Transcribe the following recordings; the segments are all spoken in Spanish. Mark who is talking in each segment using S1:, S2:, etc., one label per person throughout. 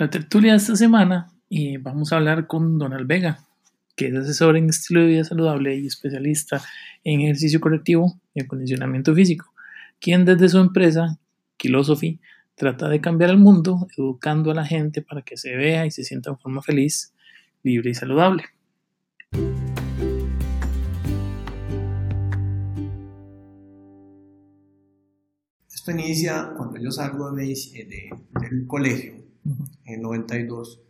S1: La tertulia de esta semana y vamos a hablar con Donald Vega, que es asesor en estilo de vida saludable y especialista en ejercicio correctivo y acondicionamiento físico, quien desde su empresa, Philosophy, trata de cambiar el mundo educando a la gente para que se vea y se sienta en forma feliz, libre y saludable.
S2: Esto inicia cuando yo salgo de, del colegio, en 92.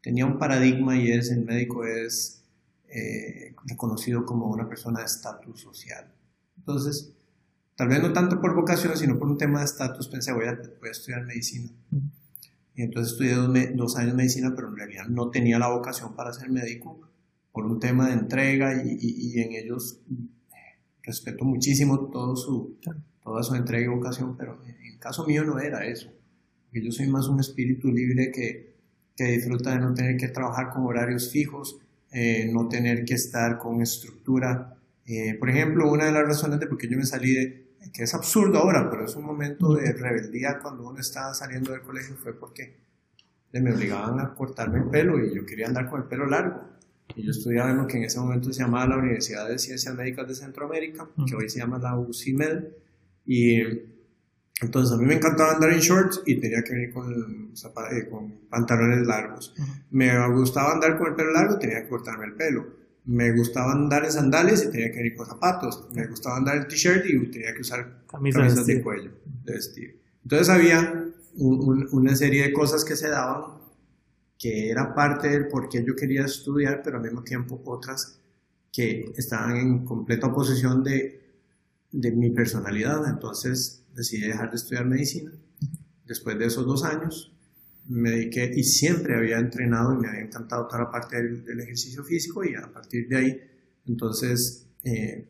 S2: Tenía un paradigma y es, el médico es eh, reconocido como una persona de estatus social. Entonces, tal vez no tanto por vocación, sino por un tema de estatus, pensé, voy a, voy a estudiar medicina. Y entonces estudié dos, dos, años de medicina, pero en realidad no tenía la vocación para ser médico por un tema de entrega y, y, y en ellos respeto muchísimo todo su, toda su entrega y vocación, pero en el caso mío no era eso. Porque yo soy más un espíritu libre que, que disfruta de no tener que trabajar con horarios fijos, eh, no tener que estar con estructura. Eh, por ejemplo, una de las razones de por qué yo me salí de, que es absurdo ahora, pero es un momento de rebeldía cuando uno estaba saliendo del colegio, fue porque me obligaban a cortarme el pelo y yo quería andar con el pelo largo. Y yo estudiaba en lo que en ese momento se llamaba la Universidad de Ciencias Médicas de Centroamérica, que hoy se llama la UCIMED, y entonces a mí me encantaba andar en shorts y tenía que venir con, eh, con pantalones largos. Me gustaba andar con el pelo largo, tenía que cortarme el pelo. Me gustaba andar en sandalias y tenía que venir con zapatos. Me gustaba andar en t-shirt y tenía que usar camisas de, cuello, de vestir. Entonces había una serie de cosas que se daban que era parte del por qué yo quería estudiar, pero al mismo tiempo otras que estaban en completa oposición de de mi personalidad, entonces decidí dejar de estudiar medicina. Después de esos dos años, me dediqué y siempre había entrenado y me había encantado toda la parte del, ejercicio físico y a partir de ahí, entonces eh,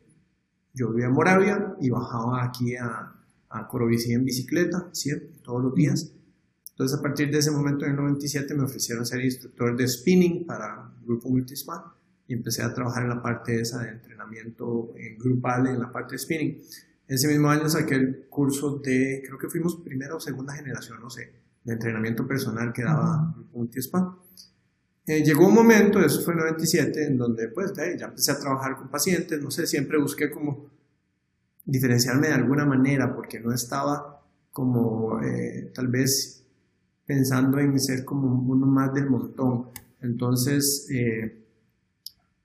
S2: yo vivía en Moravia y bajaba aquí a, a en bicicleta, siempre, todos los días. Entonces a partir de ese momento en el 97 me ofrecieron ser instructor de spinning para Grupo Multispan y empecé a trabajar en la parte esa de entrenamiento en grupal, en la parte de spinning. Ese mismo año saqué el curso de, creo que fuimos primera o segunda generación, no sé, de entrenamiento personal que daba un TISPA. Eh, llegó un momento, eso fue en 97, en donde pues ya empecé a trabajar con pacientes, no sé, siempre busqué como diferenciarme de alguna manera porque no estaba como eh, tal vez pensando en ser como uno más del montón. Entonces, eh,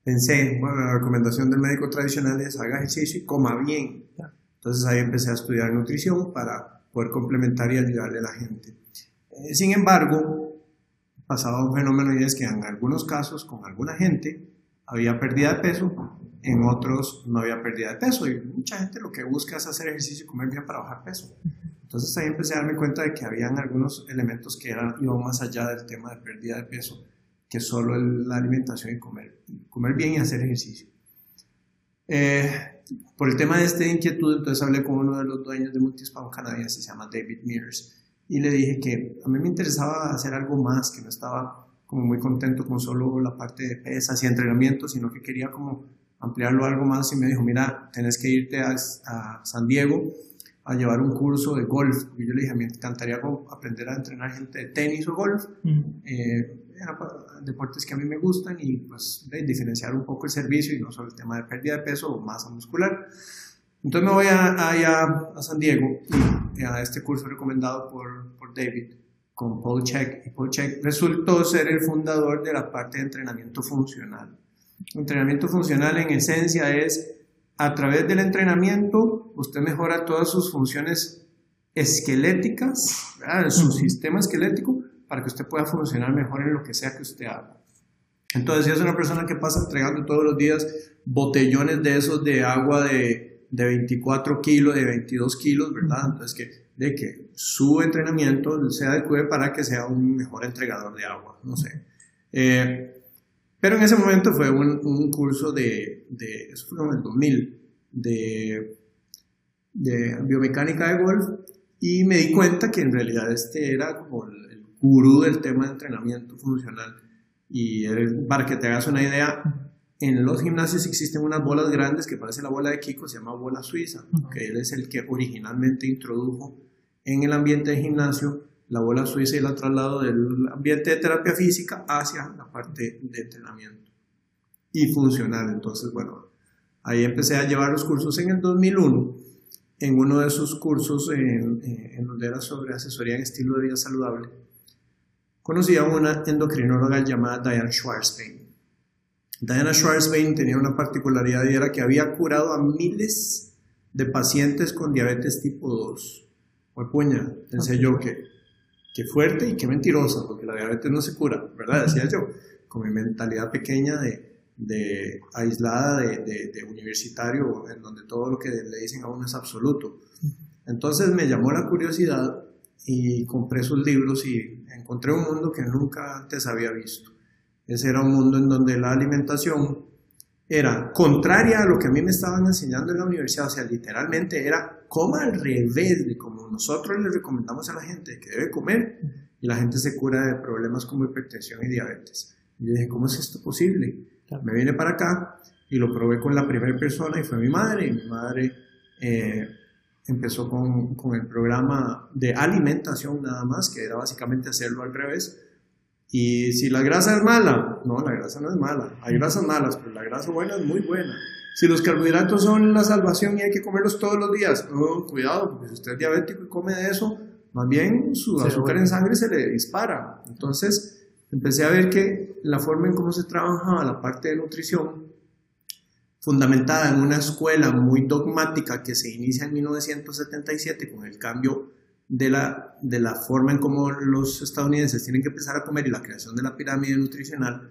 S2: pensé, bueno, la recomendación del médico tradicional es haga ejercicio y coma bien. Entonces ahí empecé a estudiar nutrición para poder complementar y ayudarle a la gente. Eh, sin embargo, pasaba un fenómeno y es que en algunos casos, con alguna gente, había pérdida de peso, en otros no había pérdida de peso y mucha gente lo que busca es hacer ejercicio y comer bien para bajar peso. Entonces ahí empecé a darme cuenta de que habían algunos elementos que eran, iban más allá del tema de pérdida de peso que solo la alimentación y comer, comer bien y hacer ejercicio. Eh, por el tema de esta inquietud, entonces hablé con uno de los dueños de Multispam canadiense, se llama David Mears, y le dije que a mí me interesaba hacer algo más, que no estaba como muy contento con solo la parte de pesas y entrenamiento, sino que quería como ampliarlo algo más y me dijo, mira, tenés que irte a, San Diego a llevar un curso de golf. Y yo le dije, me encantaría aprender a entrenar gente de tenis o golf deportes que a mí me gustan y pues diferenciar un poco el servicio y no solo el tema de pérdida de peso o masa muscular. Entonces me voy a, a, San Diego y a este curso recomendado por, por David con Paul Check y Paul Check resultó ser el fundador de la parte de entrenamiento funcional. Entrenamiento funcional en esencia es a través del entrenamiento usted mejora todas sus funciones esqueléticas, su sistema esquelético, para que usted pueda funcionar mejor en lo que sea que usted haga. Entonces, si es una persona que pasa entregando todos los días botellones de esos de agua de, de 24 kilos, de 22 kilos, ¿verdad? Entonces, que, de que su entrenamiento se adecue para que sea un mejor entregador de agua, no sé. Eh, pero en ese momento fue un, un curso de, de, eso fue en el 2000, de, de biomecánica de golf, y me di cuenta que en realidad este era como gurú del tema de entrenamiento funcional. Y para que te hagas una idea, en los gimnasios existen unas bolas grandes que parece la bola de Kiko, se llama bola suiza, que él es el que originalmente introdujo en el ambiente de gimnasio la bola suiza y la traslado del ambiente de terapia física hacia la parte de entrenamiento y funcional. Entonces, bueno, ahí empecé a llevar los cursos en el 2001. En uno de esos cursos, en, en donde era sobre asesoría en estilo de vida saludable, conocí a una endocrinóloga llamada Diane Schwarzbein. Diana Schwarzbein tenía una particularidad y era que había curado a miles de pacientes con diabetes tipo 2. O puña, pensé yo que, que fuerte y qué mentirosa, porque la diabetes no se cura, ¿verdad? Decía yo, con mi mentalidad pequeña de, de aislada de, de, universitario, en donde todo lo que le dicen a uno es absoluto. Entonces me llamó la curiosidad y compré sus libros y encontré un mundo que nunca antes había visto. Ese era un mundo en donde la alimentación era contraria a lo que a mí me estaban enseñando en la universidad, o sea, literalmente era como al revés de como nosotros le recomendamos a la gente que debe comer y la gente se cura de problemas como hipertensión y diabetes. Y yo dije, ¿cómo es esto posible? Me vine para acá y lo probé con la primera persona y fue mi madre y mi madre eh, empezó con, con el programa de alimentación nada más, que era básicamente hacerlo al revés y si la grasa es mala, no, la grasa no es mala. Hay grasas malas, pero la grasa buena es muy buena. Si los carbohidratos son la salvación y hay que comerlos todos los días, no, cuidado, porque si usted es diabético y come de eso, más bien su azúcar en sangre se le dispara. Entonces, empecé a ver que la forma en cómo se trabajaba la parte de nutrición, fundamentada en una escuela muy dogmática que se inicia en 1977 con el cambio de la, de la forma en cómo los estadounidenses tienen que empezar a comer y la creación de la pirámide nutricional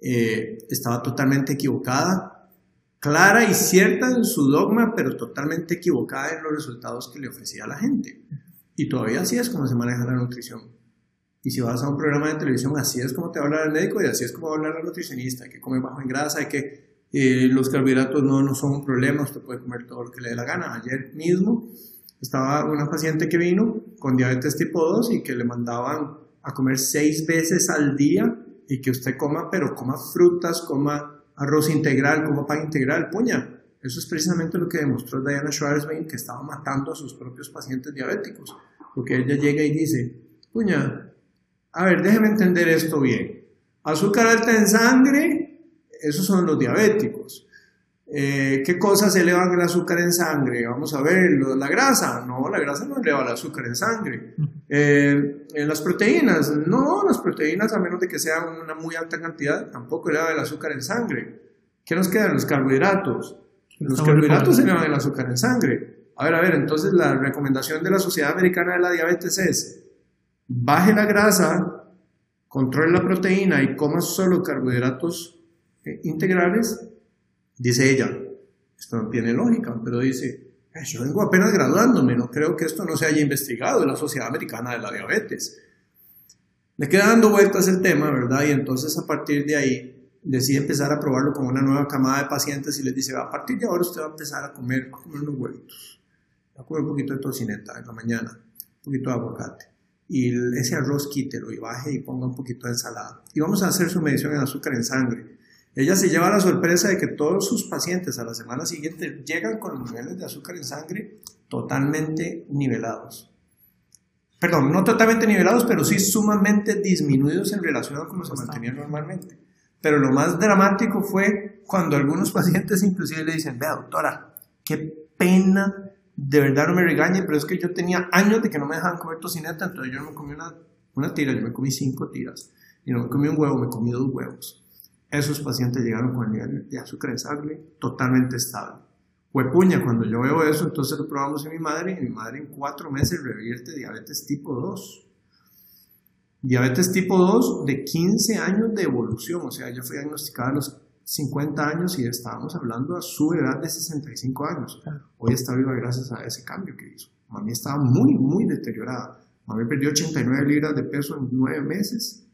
S2: eh, estaba totalmente equivocada, clara y cierta en su dogma, pero totalmente equivocada en los resultados que le ofrecía a la gente. Y todavía así es como se maneja la nutrición. Y si vas a un programa de televisión, así es como te va a hablar el médico y así es como va a hablar la nutricionista, que comer bajo en grasa, hay que eh, los carbohidratos no, no son un problema, usted puede comer todo lo que le dé la gana. Ayer mismo estaba una paciente que vino con diabetes tipo 2 y que le mandaban a comer seis veces al día y que usted coma, pero coma frutas, coma arroz integral, coma pan integral, puña. Eso es precisamente lo que demostró Diana Schwarzbein, que estaba matando a sus propios pacientes diabéticos. Porque ella llega y dice, puña, a ver, déjeme entender esto bien. Azúcar alta en sangre, esos son los diabéticos. Eh, ¿Qué cosas elevan el azúcar en sangre? Vamos a ver, la grasa. No, la grasa no eleva el azúcar en sangre. Eh, las proteínas. No, las proteínas, a menos de que sean una muy alta cantidad, tampoco elevan el azúcar en sangre. ¿Qué nos quedan? Los carbohidratos. Los carbohidratos elevan el azúcar en sangre. A ver, a ver, entonces la recomendación de la Sociedad Americana de la Diabetes es baje la grasa, controle la proteína y coma solo carbohidratos eh, integrales Dice ella, esto no tiene lógica, pero dice, eh, yo vengo apenas graduándome, no creo que esto no se haya investigado en la Sociedad Americana de la Diabetes. Le queda dando vueltas el tema, ¿verdad? Y entonces a partir de ahí decide empezar a probarlo con una nueva camada de pacientes y les dice, a partir de ahora usted va a empezar a comer, a comer unos huevitos, va a comer un poquito de tocineta en la mañana, un poquito de aguacate. Y ese arroz quítelo y baje y ponga un poquito de ensalada. Y vamos a hacer su medición en azúcar en sangre ella se lleva la sorpresa de que todos sus pacientes a la semana siguiente llegan con los niveles de azúcar en sangre totalmente nivelados. Perdón, no totalmente nivelados, pero sí sumamente disminuidos en relación a cómo se mantenían normalmente. Pero lo más dramático fue cuando algunos pacientes inclusive le dicen, vea doctora, qué pena, de verdad no me regañe, pero es que yo tenía años de que no me dejaban comer tocineta, entonces yo no me comí una, una tira, yo me comí cinco tiras. Y no me comí un huevo, me comí dos huevos esos pacientes llegaron con el nivel de azúcar en sangre totalmente estable. puña, cuando yo veo eso, entonces lo probamos en mi madre y mi madre en cuatro meses revierte diabetes tipo 2. Diabetes tipo 2 de 15 años de evolución, o sea, ella fue diagnosticada a los 50 años y estábamos hablando a su edad de 65 años. Hoy está viva gracias a ese cambio que hizo. Mami estaba muy, muy deteriorada. Mami perdió 89 libras de peso en 9 meses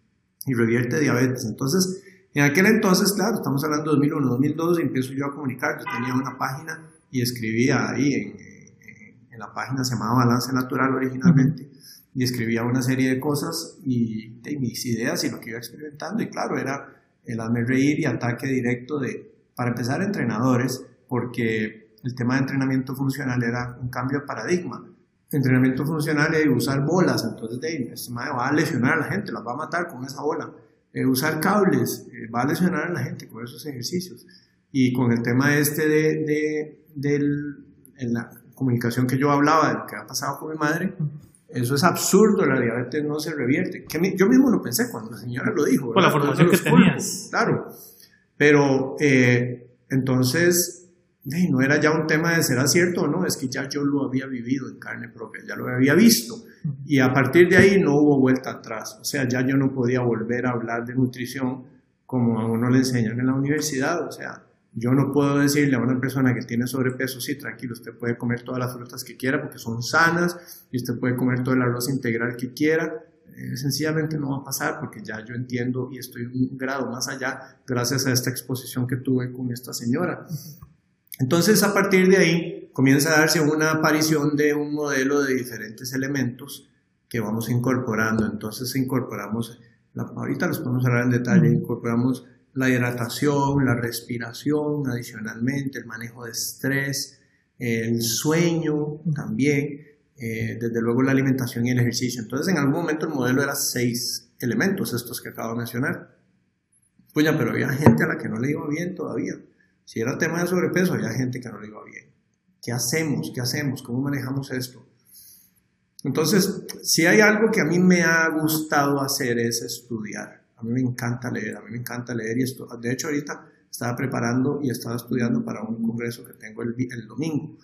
S2: y revierte diabetes. Entonces, en aquel entonces, claro, estamos hablando de 2001, 2002, y empiezo yo a comunicar. Yo tenía una página y escribía ahí, en, la página se llamaba Balance Natural originalmente, y escribía una serie de cosas y de mis ideas y lo que iba experimentando. Y claro, era el hazme reír y ataque directo de, para empezar, entrenadores, porque el tema de entrenamiento funcional era un cambio de paradigma. entrenamiento funcional y usar bolas, entonces de, este va a lesionar a la gente, las va a matar con esa bola. Eh, usar cables, eh, va a lesionar a la gente con esos ejercicios. Y con el tema este de, de, en la comunicación que yo hablaba, de lo que ha pasado con mi madre, eso es absurdo, la diabetes no se revierte. Que yo mismo lo pensé cuando la señora lo dijo.
S1: Por la formación que tenías.
S2: Claro. Pero eh, entonces no era ya un tema de será cierto o no, es que ya yo lo había vivido en carne propia, ya lo había visto. Y a partir de ahí no hubo vuelta atrás. O sea, ya yo no podía volver a hablar de nutrición como a uno le enseñan en la universidad. O sea, yo no puedo decirle a una persona que tiene sobrepeso, sí, tranquilo, usted puede comer todas las frutas que quiera porque son sanas y usted puede comer todo el arroz integral que quiera. Eh, sencillamente no va a pasar porque ya yo entiendo y estoy un grado más allá gracias a esta exposición que tuve con esta señora. Entonces, a partir de ahí, comienza a darse una aparición de un modelo de diferentes elementos que vamos incorporando. Entonces, incorporamos, ahorita los podemos hablar en detalle, incorporamos la hidratación, la respiración, adicionalmente el manejo de estrés, el sueño también, eh, desde luego la alimentación y el ejercicio. Entonces, en algún momento el modelo era seis elementos, estos que acabo de mencionar. Pues ya, pero había gente a la que no le iba bien todavía. Si era tema de sobrepeso, había gente que no le iba bien. ¿Qué hacemos? ¿Qué hacemos? ¿Cómo manejamos esto? Entonces, si hay algo que a mí me ha gustado hacer es estudiar. A mí me encanta leer, a mí me encanta leer y esto. De hecho, ahorita estaba preparando y estaba estudiando para un congreso que tengo el, el domingo.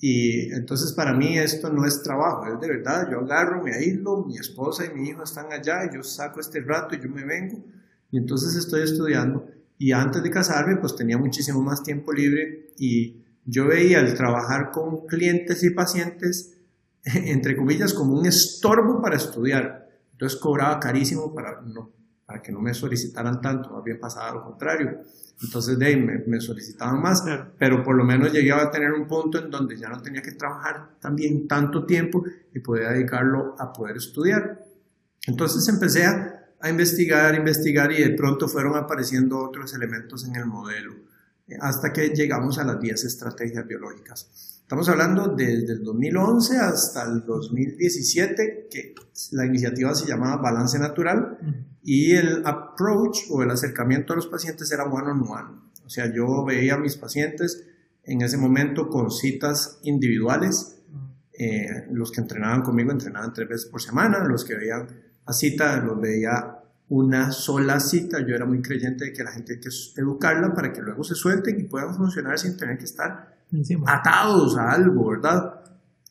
S2: Y entonces para mí esto no es trabajo, es de verdad, yo agarro, me aíslo, mi esposa y mi hijo están allá, y yo saco este rato y yo me vengo y entonces estoy estudiando y antes de casarme, pues tenía muchísimo más tiempo libre y yo veía el trabajar con clientes y pacientes, entre comillas, como un estorbo para estudiar. Entonces cobraba carísimo para, no, para que no me solicitaran tanto, más bien pasaba lo contrario. Entonces de me, me, solicitaban más, pero por lo menos llegué a tener un punto en donde ya no tenía que trabajar también tanto tiempo y podía dedicarlo a poder estudiar. Entonces empecé a a investigar, investigar y de pronto fueron apareciendo otros elementos en el modelo, eh, hasta que llegamos a las 10 estrategias biológicas. Estamos hablando desde el 2011 hasta el 2017, que la iniciativa se llamaba Balance Natural y el approach o el acercamiento a los pacientes era one on one. O sea, yo veía a mis pacientes en ese momento con citas individuales. Eh, los que entrenaban conmigo entrenaban tres veces por semana, los que veían a cita, los veía una sola cita. Yo era muy creyente de que la gente hay que educarla para que luego se suelten y puedan funcionar sin tener que estar atados a algo, ¿verdad?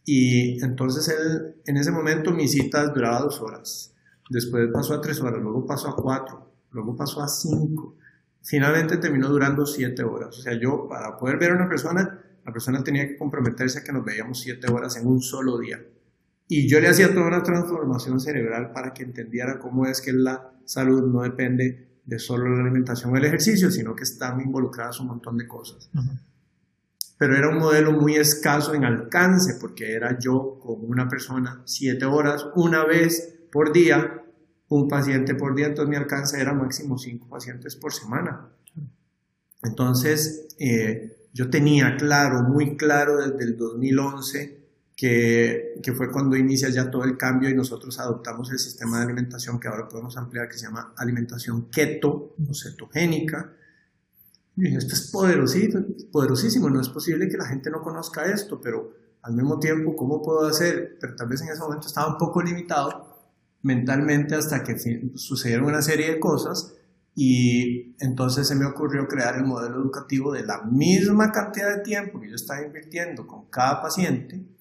S2: Y entonces él, en ese momento mi cita duraba dos horas. Después pasó a tres horas, luego pasó a cuatro, luego pasó a cinco. Finalmente terminó durando siete horas. O sea, yo para poder ver a una persona, la persona tenía que comprometerse a que nos veíamos siete horas en un solo día. Y yo le hacía toda una transformación cerebral para que entendiera cómo es que la salud no depende de solo la alimentación o el ejercicio, sino que están involucradas un montón de cosas. Pero era un modelo muy escaso en alcance, porque era yo con una persona siete horas, una vez por día, un paciente por día, entonces mi alcance era máximo cinco pacientes por semana. Entonces, eh, yo tenía claro, muy claro desde el 2011, que, fue cuando inicia ya todo el cambio y nosotros adoptamos el sistema de alimentación que ahora podemos ampliar, que se llama alimentación keto o cetogénica. Y esto es poderosísimo, poderosísimo, no es posible que la gente no conozca esto, pero al mismo tiempo, ¿cómo puedo hacer? Pero tal vez en ese momento estaba un poco limitado mentalmente hasta que sucedieron una serie de cosas y entonces se me ocurrió crear el modelo educativo de la misma cantidad de tiempo que yo estaba invirtiendo con cada paciente,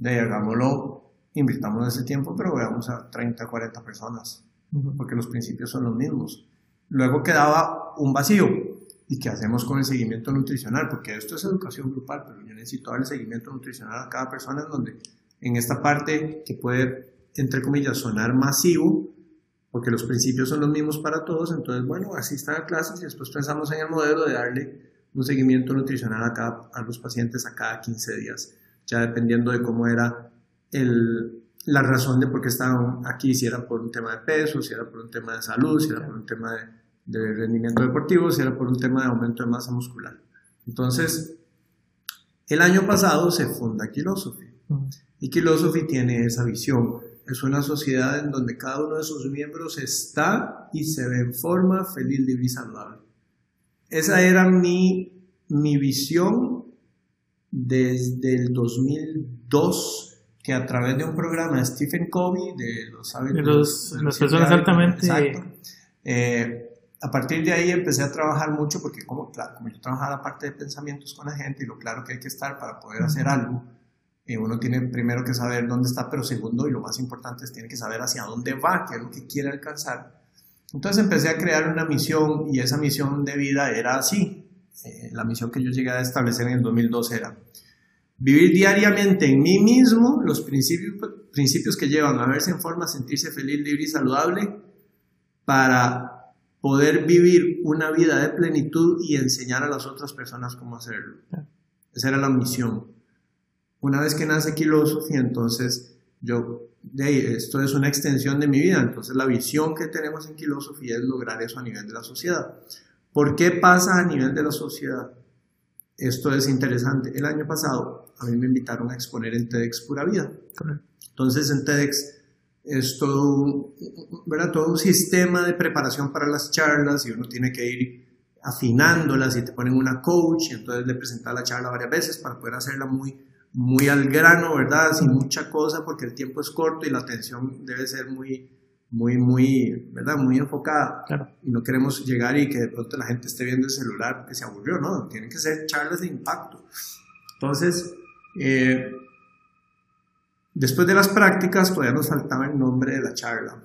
S2: de hagámoslo, invirtamos ese tiempo, pero veamos a 30, 40 personas, porque los principios son los mismos. Luego quedaba un vacío. ¿Y qué hacemos con el seguimiento nutricional? Porque esto es educación grupal, pero yo necesito dar el seguimiento nutricional a cada persona en donde en esta parte que puede, entre comillas, sonar masivo, porque los principios son los mismos para todos, entonces, bueno, así están las clases y después pensamos en el modelo de darle un seguimiento nutricional a, cada, a los pacientes a cada 15 días ya dependiendo de cómo era el, la razón de por qué estaban aquí, si era por un tema de peso, si era por un tema de salud, si era por un tema de, de rendimiento deportivo, si era por un tema de aumento de masa muscular. Entonces, el año pasado se funda Philosophy. Y Philosophy tiene esa visión. Es una sociedad en donde cada uno de sus miembros está y se ve en forma feliz, libre y saludable. Esa era mi, mi visión desde el 2002 que a través de un programa de Stephen Covey, de los hábitos
S1: de las personas altamente...
S2: Eh, a partir de ahí empecé a trabajar mucho porque como, como yo trabajaba la parte de pensamientos con la gente y lo claro que hay que estar para poder hacer algo, eh, uno tiene primero que saber dónde está, pero segundo y lo más importante es tiene que saber hacia dónde va, qué es lo que quiere alcanzar. Entonces empecé a crear una misión y esa misión de vida era así. Eh, la misión que yo llegué a establecer en el 2012 era vivir diariamente en mí mismo los principios, principios que llevan a verse en forma, sentirse feliz, libre y saludable para poder vivir una vida de plenitud y enseñar a las otras personas cómo hacerlo. Esa era la misión. Una vez que nace Philosophy, entonces yo, esto es una extensión de mi vida, entonces la visión que tenemos en Philosophy es lograr eso a nivel de la sociedad. ¿Por qué pasa a nivel de la sociedad? Esto es interesante. El año pasado a mí me invitaron a exponer en TEDx Pura Vida. Entonces en TEDx es todo un, ¿verdad? todo un sistema de preparación para las charlas y uno tiene que ir afinándolas y te ponen una coach y entonces le presentas la charla varias veces para poder hacerla muy, muy al grano, ¿verdad? Sin mucha cosa porque el tiempo es corto y la atención debe ser muy, muy, muy, ¿verdad? Muy enfocada. Y no queremos llegar y que de pronto la gente esté viendo el celular que se aburrió, ¿no? Tienen que ser charlas de impacto. Entonces, eh, Después de las prácticas, todavía nos faltaba el nombre de la charla.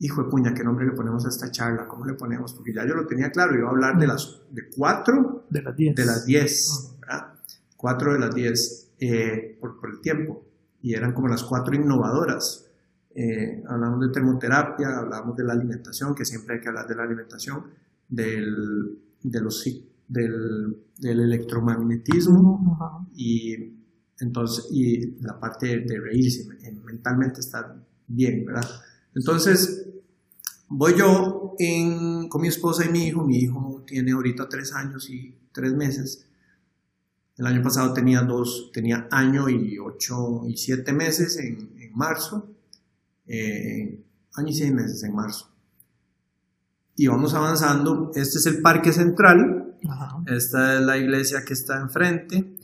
S2: Hijo de puña, ¿qué nombre le ponemos a esta charla? ¿Cómo le ponemos? Porque ya yo lo tenía claro, iba a hablar de las de cuatro
S1: de las diez,
S2: de las diez ¿verdad? Cuatro de las diez eh, por, el tiempo. Y eran como las cuatro innovadoras. Eh, hablamos de termoterapia, hablamos de la alimentación, que siempre hay que hablar de la alimentación, del, de los, del, del electromagnetismo y entonces, y la parte de reírse, mentalmente estar bien, ¿verdad? Entonces, voy yo con mi esposa y mi hijo, mi hijo tiene ahorita tres años y tres meses, el año pasado tenía dos, tenía año y ocho y siete meses en, marzo, eh, año y seis meses en marzo. Y vamos avanzando, este es el parque central, esta es la iglesia que está enfrente,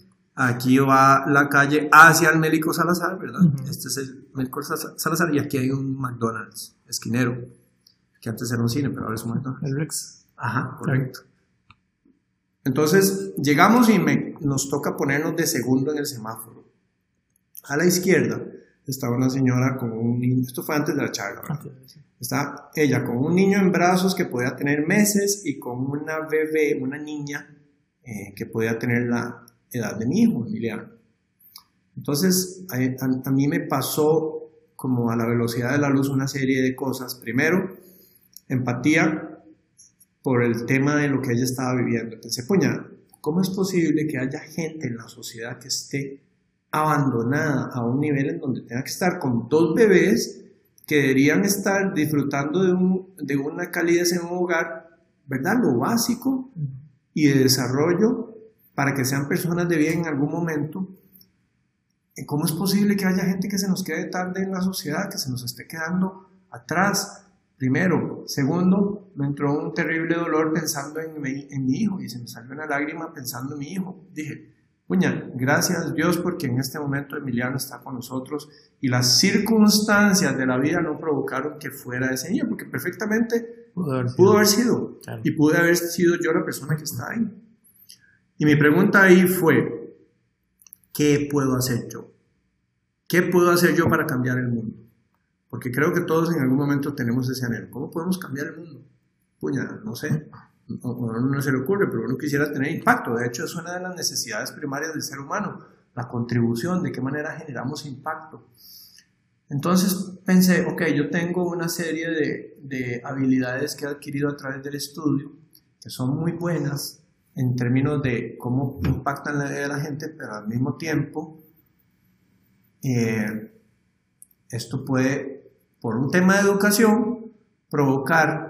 S2: Aquí va la calle hacia el Mélico Salazar, ¿verdad? Este es el Mélico Salazar y aquí hay un McDonald's esquinero, que antes era un cine, pero ahora es un McDonald's.
S1: El Rex.
S2: Ajá, correcto. Entonces llegamos y nos toca ponernos de segundo en el semáforo. A la izquierda estaba una señora con un niño, esto fue antes de la charla, ¿verdad? Está ella con un niño en brazos que podía tener meses y con una bebé, una niña eh, que podía tener la, edad de mi hijo, Emiliano. Entonces, a, mí me pasó como a la velocidad de la luz una serie de cosas. Primero, empatía por el tema de lo que ella estaba viviendo. Pensé, puña, ¿cómo es posible que haya gente en la sociedad que esté abandonada a un nivel en donde tenga que estar con dos bebés que deberían estar disfrutando de, un, de una calidez en un hogar, ¿verdad? Lo básico y de desarrollo para que sean personas de bien en algún momento, ¿cómo es posible que haya gente que se nos quede tarde en la sociedad, que se nos esté quedando atrás? Primero. Segundo, me entró un terrible dolor pensando en mi, en mi hijo y se me salió una lágrima pensando en mi hijo. Dije, puña, gracias Dios porque en este momento Emiliano está con nosotros y las circunstancias de la vida no provocaron que fuera ese niño, porque perfectamente pudo haber sido, y pude haber sido yo la persona que está ahí. Y mi pregunta ahí fue, ¿qué puedo hacer yo? ¿Qué puedo hacer yo para cambiar el mundo? Porque creo que todos en algún momento tenemos ese anhelo. ¿Cómo podemos cambiar el mundo? Puña, no sé. No, no se le ocurre, pero uno quisiera tener impacto. De hecho, es una de las necesidades primarias del ser humano, la contribución, de qué manera generamos impacto. Entonces pensé, ok, yo tengo una serie de, de habilidades que he adquirido a través del estudio, que son muy buenas, en términos de cómo impactan la vida de la gente, pero al mismo tiempo, eh, esto puede, por un tema de educación, provocar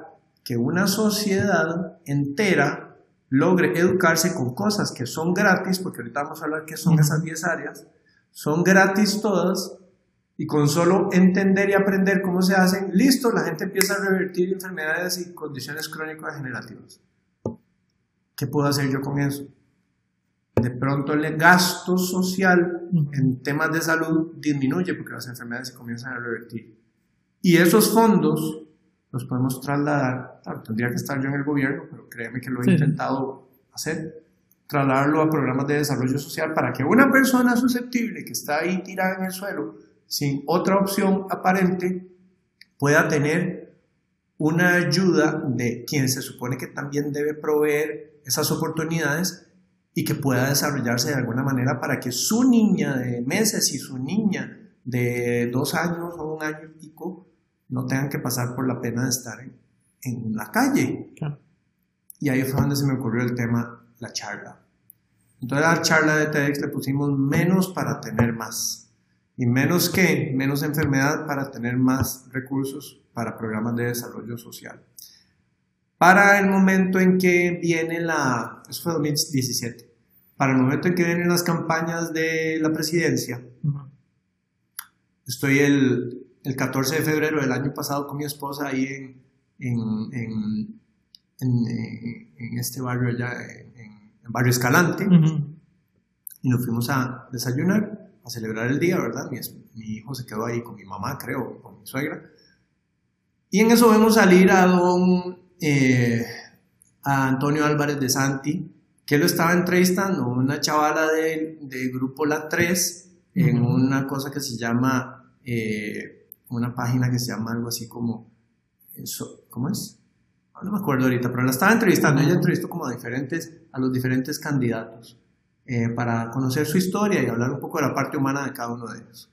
S2: que una sociedad entera logre educarse con cosas que son gratis, porque ahorita vamos a hablar qué son esas 10 áreas, son gratis todas y con solo entender y aprender cómo se hacen, listo, la gente empieza a revertir enfermedades y condiciones crónicas degenerativas. ¿Qué puedo hacer yo con eso? De pronto el gasto social en temas de salud disminuye porque las enfermedades se comienzan a revertir. Y esos fondos los podemos trasladar, tendría que estar yo en el gobierno, pero créeme que lo he intentado hacer, trasladarlo a programas de desarrollo social para que una persona susceptible que está ahí tirada en el suelo, sin otra opción aparente, pueda tener una ayuda de quien se supone que también debe proveer esas oportunidades y que pueda desarrollarse de alguna manera para que su niña de meses y su niña de dos años o un año y pico no tengan que pasar por la pena de estar en, la calle. Y ahí fue donde se me ocurrió el tema, la charla. Entonces a la charla de TEDx le pusimos menos para tener más. ¿Y menos qué? Menos enfermedad para tener más recursos para programas de desarrollo social. Para el momento en que viene la, eso fue 2017, para el momento en que vienen las campañas de la presidencia, estoy el, el 14 de febrero del año pasado con mi esposa ahí en, en, en, en este barrio allá, en, Barrio Escalante, y nos fuimos a desayunar, a celebrar el día, ¿verdad? Mi, mi, hijo se quedó ahí con mi mamá, creo, con mi suegra. Y en eso vemos salir a don eh, a Antonio Álvarez de Santi, que lo estaba entrevistando, una chavala del de grupo La 3, en una cosa que se llama... Eh, una página que se llama algo así como, eso, ¿cómo es? Ah, no me acuerdo ahorita, pero la estaba entrevistando, ella entrevistó como a, diferentes, a los diferentes candidatos eh, para conocer su historia y hablar un poco de la parte humana de cada uno de ellos.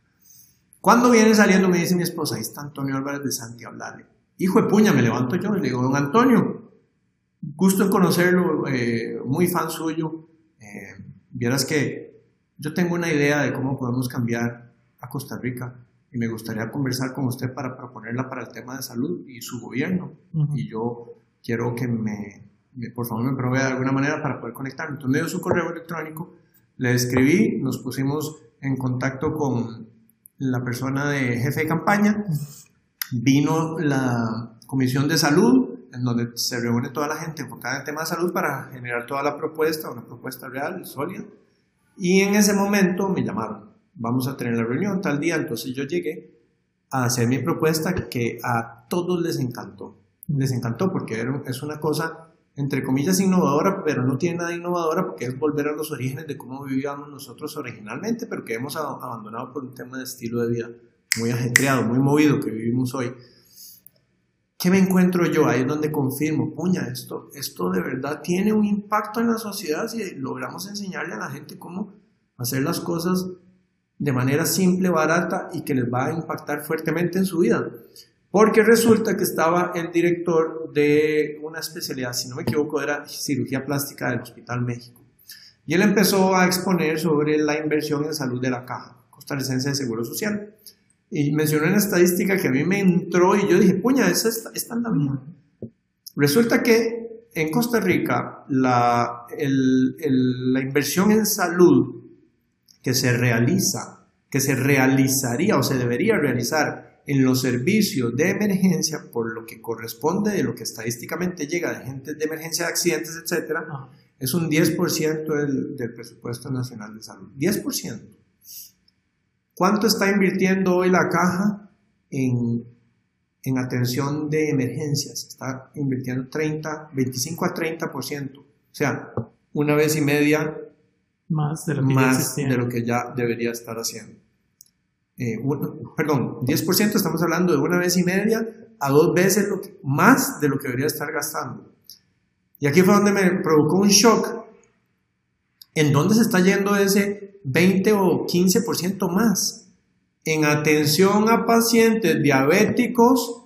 S2: Cuando viene saliendo me dice mi esposa, ahí está Antonio Álvarez de Santi hablarle. Hijo de puña, me levanto yo y le digo, don Antonio, gusto en conocerlo, eh, muy fan suyo. Eh, vieras que yo tengo una idea de cómo podemos cambiar a Costa Rica y me gustaría conversar con usted para proponerla para el tema de salud y su gobierno. Y yo quiero que me, por favor, me provea de alguna manera para poder conectar. Entonces me dio su correo electrónico, le escribí, nos pusimos en contacto con la persona de jefe de campaña, vino la comisión de salud, en donde se reúne toda la gente enfocada en el tema de salud para generar toda la propuesta, una propuesta real, sólida. Y en ese momento me llamaron vamos a tener la reunión tal día, entonces yo llegué a hacer mi propuesta que a todos les encantó. Les encantó porque es una cosa, entre comillas, innovadora, pero no tiene nada innovadora porque es volver a los orígenes de cómo vivíamos nosotros originalmente, pero que hemos abandonado por un tema de estilo de vida muy ajetreado, muy movido que vivimos hoy. ¿Qué me encuentro yo? Ahí es donde confirmo, puña, esto, esto de verdad tiene un impacto en la sociedad si logramos enseñarle a la gente cómo hacer las cosas de manera simple, barata y que les va a impactar fuertemente en su vida. Porque resulta que estaba el director de una especialidad, si no me equivoco, era cirugía plástica del Hospital México. Y él empezó a exponer sobre la inversión en salud de la caja costarricense de Seguro Social. Y mencionó una estadística que a mí me entró y yo dije, puña, esa está la bien. Resulta que en Costa Rica la, la inversión en salud que se realiza, que se realizaría o se debería realizar en los servicios de emergencia por lo que corresponde de lo que estadísticamente llega de gente de emergencia de accidentes, etcétera, es un 10% del, del presupuesto nacional de salud. 10%. ¿Cuánto está invirtiendo hoy la caja en, en atención de emergencias? Está invirtiendo 30, 25 a 30%. O sea, una vez y media
S1: más de lo que,
S2: más ya, de lo que ya debería estar haciendo. Eh, perdón, 10% estamos hablando de una vez y media a dos veces lo que, más de lo que debería estar gastando. Y aquí fue donde me provocó un shock. ¿En dónde se está yendo ese 20 o 15% más? En atención a pacientes diabéticos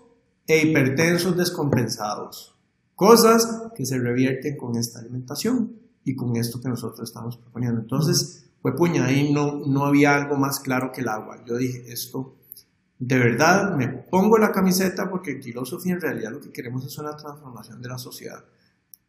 S2: e hipertensos descompensados. Cosas que se revierten con esta alimentación y con esto que nosotros estamos proponiendo. Entonces, fue puña, ahí no, no había algo más claro que el agua. Yo dije, esto, de verdad, me pongo la camiseta porque en filosofía en realidad lo que queremos es una transformación de la sociedad.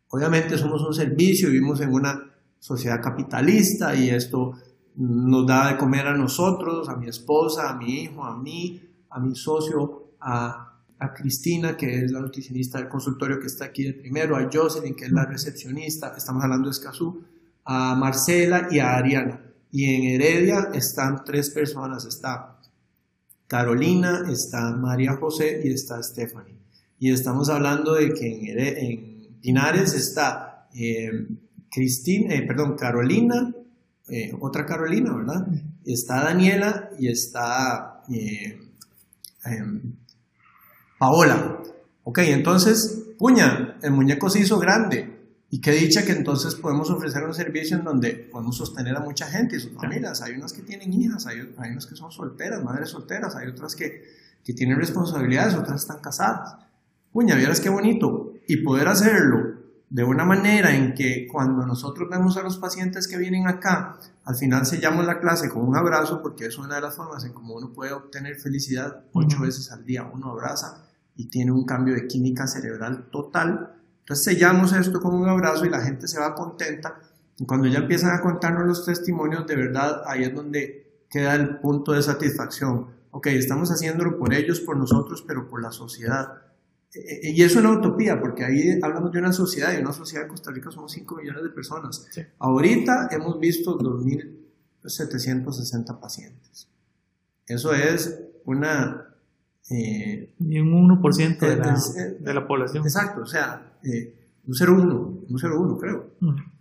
S2: Obviamente somos un servicio, vivimos en una sociedad capitalista y esto nos da de comer a nosotros, a mi esposa, a mi hijo, a mí, a mi socio, a, a Cristina, que es la nutricionista del consultorio que está aquí de primero, a Jocelyn, que es la recepcionista, estamos hablando de Escazú, a Marcela y a Ariana. Y en Heredia están tres personas, está Carolina, está María José y está Stephanie. Y estamos hablando de que en, en Pinares está eh, Cristina, eh, perdón, Carolina, eh, otra Carolina, ¿verdad? Está Daniela y está em, Paola. Ok, entonces, puña, el muñeco se hizo grande. Y qué dicha que entonces podemos ofrecer un servicio en donde podemos sostener a mucha gente y sus familias. Hay unas que tienen hijas, hay, hay unas que son solteras, madres solteras, hay otras que, que tienen responsabilidades, otras están casadas. Puña, vieras qué bonito. Y poder hacerlo de una manera en que cuando nosotros vemos a los pacientes que vienen acá, al final sellamos la clase con un abrazo, porque es una de las formas en cómo uno puede obtener felicidad ocho veces al día. Uno abraza y tiene un cambio de química cerebral total entonces sellamos esto con un abrazo y la gente se va contenta. Y cuando ya empiezan a contarnos los testimonios, de verdad ahí es donde queda el punto de satisfacción. Ok, estamos haciéndolo por ellos, por nosotros, pero por la sociedad. E, e, y eso es una utopía, porque ahí hablamos de una sociedad, y una sociedad en Costa Rica somos 5 millones de personas. Ahorita hemos visto 2.760 pacientes. Eso es una
S1: eh, Ni un 1% de la, de la, población.
S2: Exacto, o sea, eh, un 0,1, un 0,1 creo.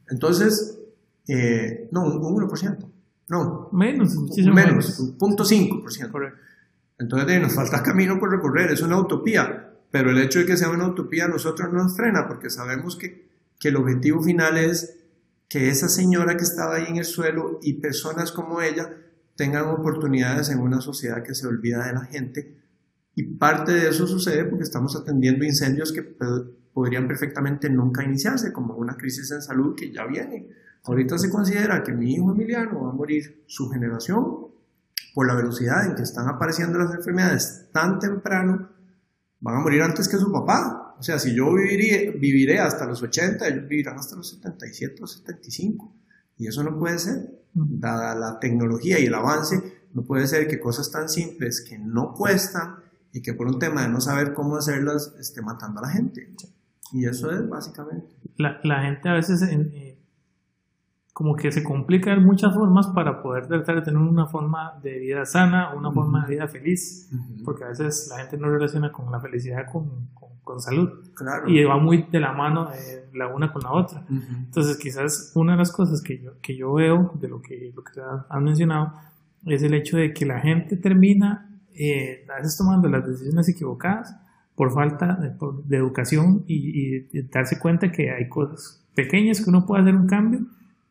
S2: Entonces, eh, no, un, 1%. No.
S1: Menos,
S2: menos. Un 0.5%. Entonces nos falta camino por recorrer, es una utopía, pero el hecho de que sea una utopía a nosotros nos frena porque sabemos que, que el objetivo final es que esa señora que estaba ahí en el suelo y personas como ella tengan oportunidades en una sociedad que se olvida de la gente y parte de eso sucede porque estamos atendiendo incendios que podrían perfectamente nunca iniciarse, como una crisis en salud que ya viene. Ahorita se considera que mi hijo Emiliano va a morir su generación por la velocidad en que están apareciendo las enfermedades tan temprano, van a morir antes que su papá. O sea, si yo viviré, viviré hasta los 80, ellos vivirán hasta los 77 o 75. Y eso no puede ser. Dada la tecnología y el avance, no puede ser que cosas tan simples que no cuestan, y que por un tema de no saber cómo hacerlas esté matando a la gente. Y eso es básicamente.
S1: La, la gente a veces eh, como que se complica de muchas formas para poder tratar de tener una forma de vida sana, una forma de vida feliz, porque a veces la gente no relaciona con la felicidad con, con, salud.
S2: Claro.
S1: Y va muy de la mano eh, la una con la otra. Entonces quizás una de las cosas que yo, que yo veo de lo que, lo que han mencionado es el hecho de que la gente termina eh, a veces tomando las decisiones equivocadas por falta de, educación y, darse cuenta que hay cosas pequeñas que uno puede hacer un cambio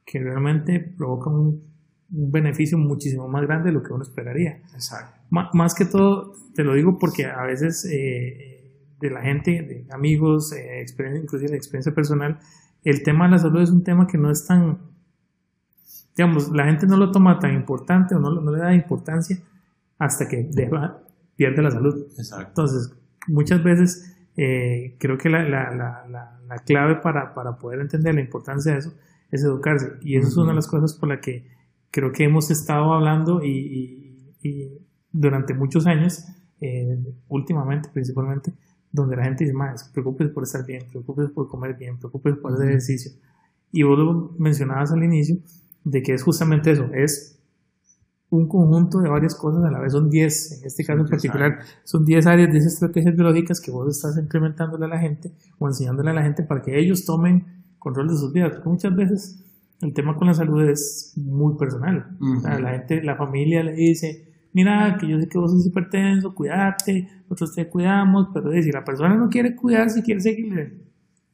S1: que realmente provocan un, beneficio muchísimo más grande de lo que uno esperaría.
S2: Exacto.
S1: más que todo, te lo digo porque a veces eh, de la gente, de amigos, eh, inclusive de experiencia personal, el tema de la salud es un tema que no es tan, digamos, la gente no lo toma tan importante o no, no le da importancia hasta que pierde la salud. Entonces, muchas veces eh, creo que la, la, la, la clave para, para, poder entender la importancia de eso es educarse. Y eso es una de las cosas por la que creo que hemos estado hablando y, y, durante muchos años, eh, últimamente principalmente, donde la gente dice, más, preocúpese por estar bien, preocúpese por comer bien, preocúpese por hacer ejercicio. Y vos lo mencionabas al inicio, de que es justamente eso, es un conjunto de varias cosas a la vez, son 10, en este caso en particular, son 10 áreas, 10 estrategias biológicas que vos estás implementándole a la gente o enseñándole a la gente para que ellos tomen control de sus vidas, porque muchas veces el tema con la salud es muy personal, la gente, la familia le dice, mira, que yo sé que vos sos hipertenso, cuídate, nosotros te cuidamos, pero si la persona no quiere cuidarse, quiere seguir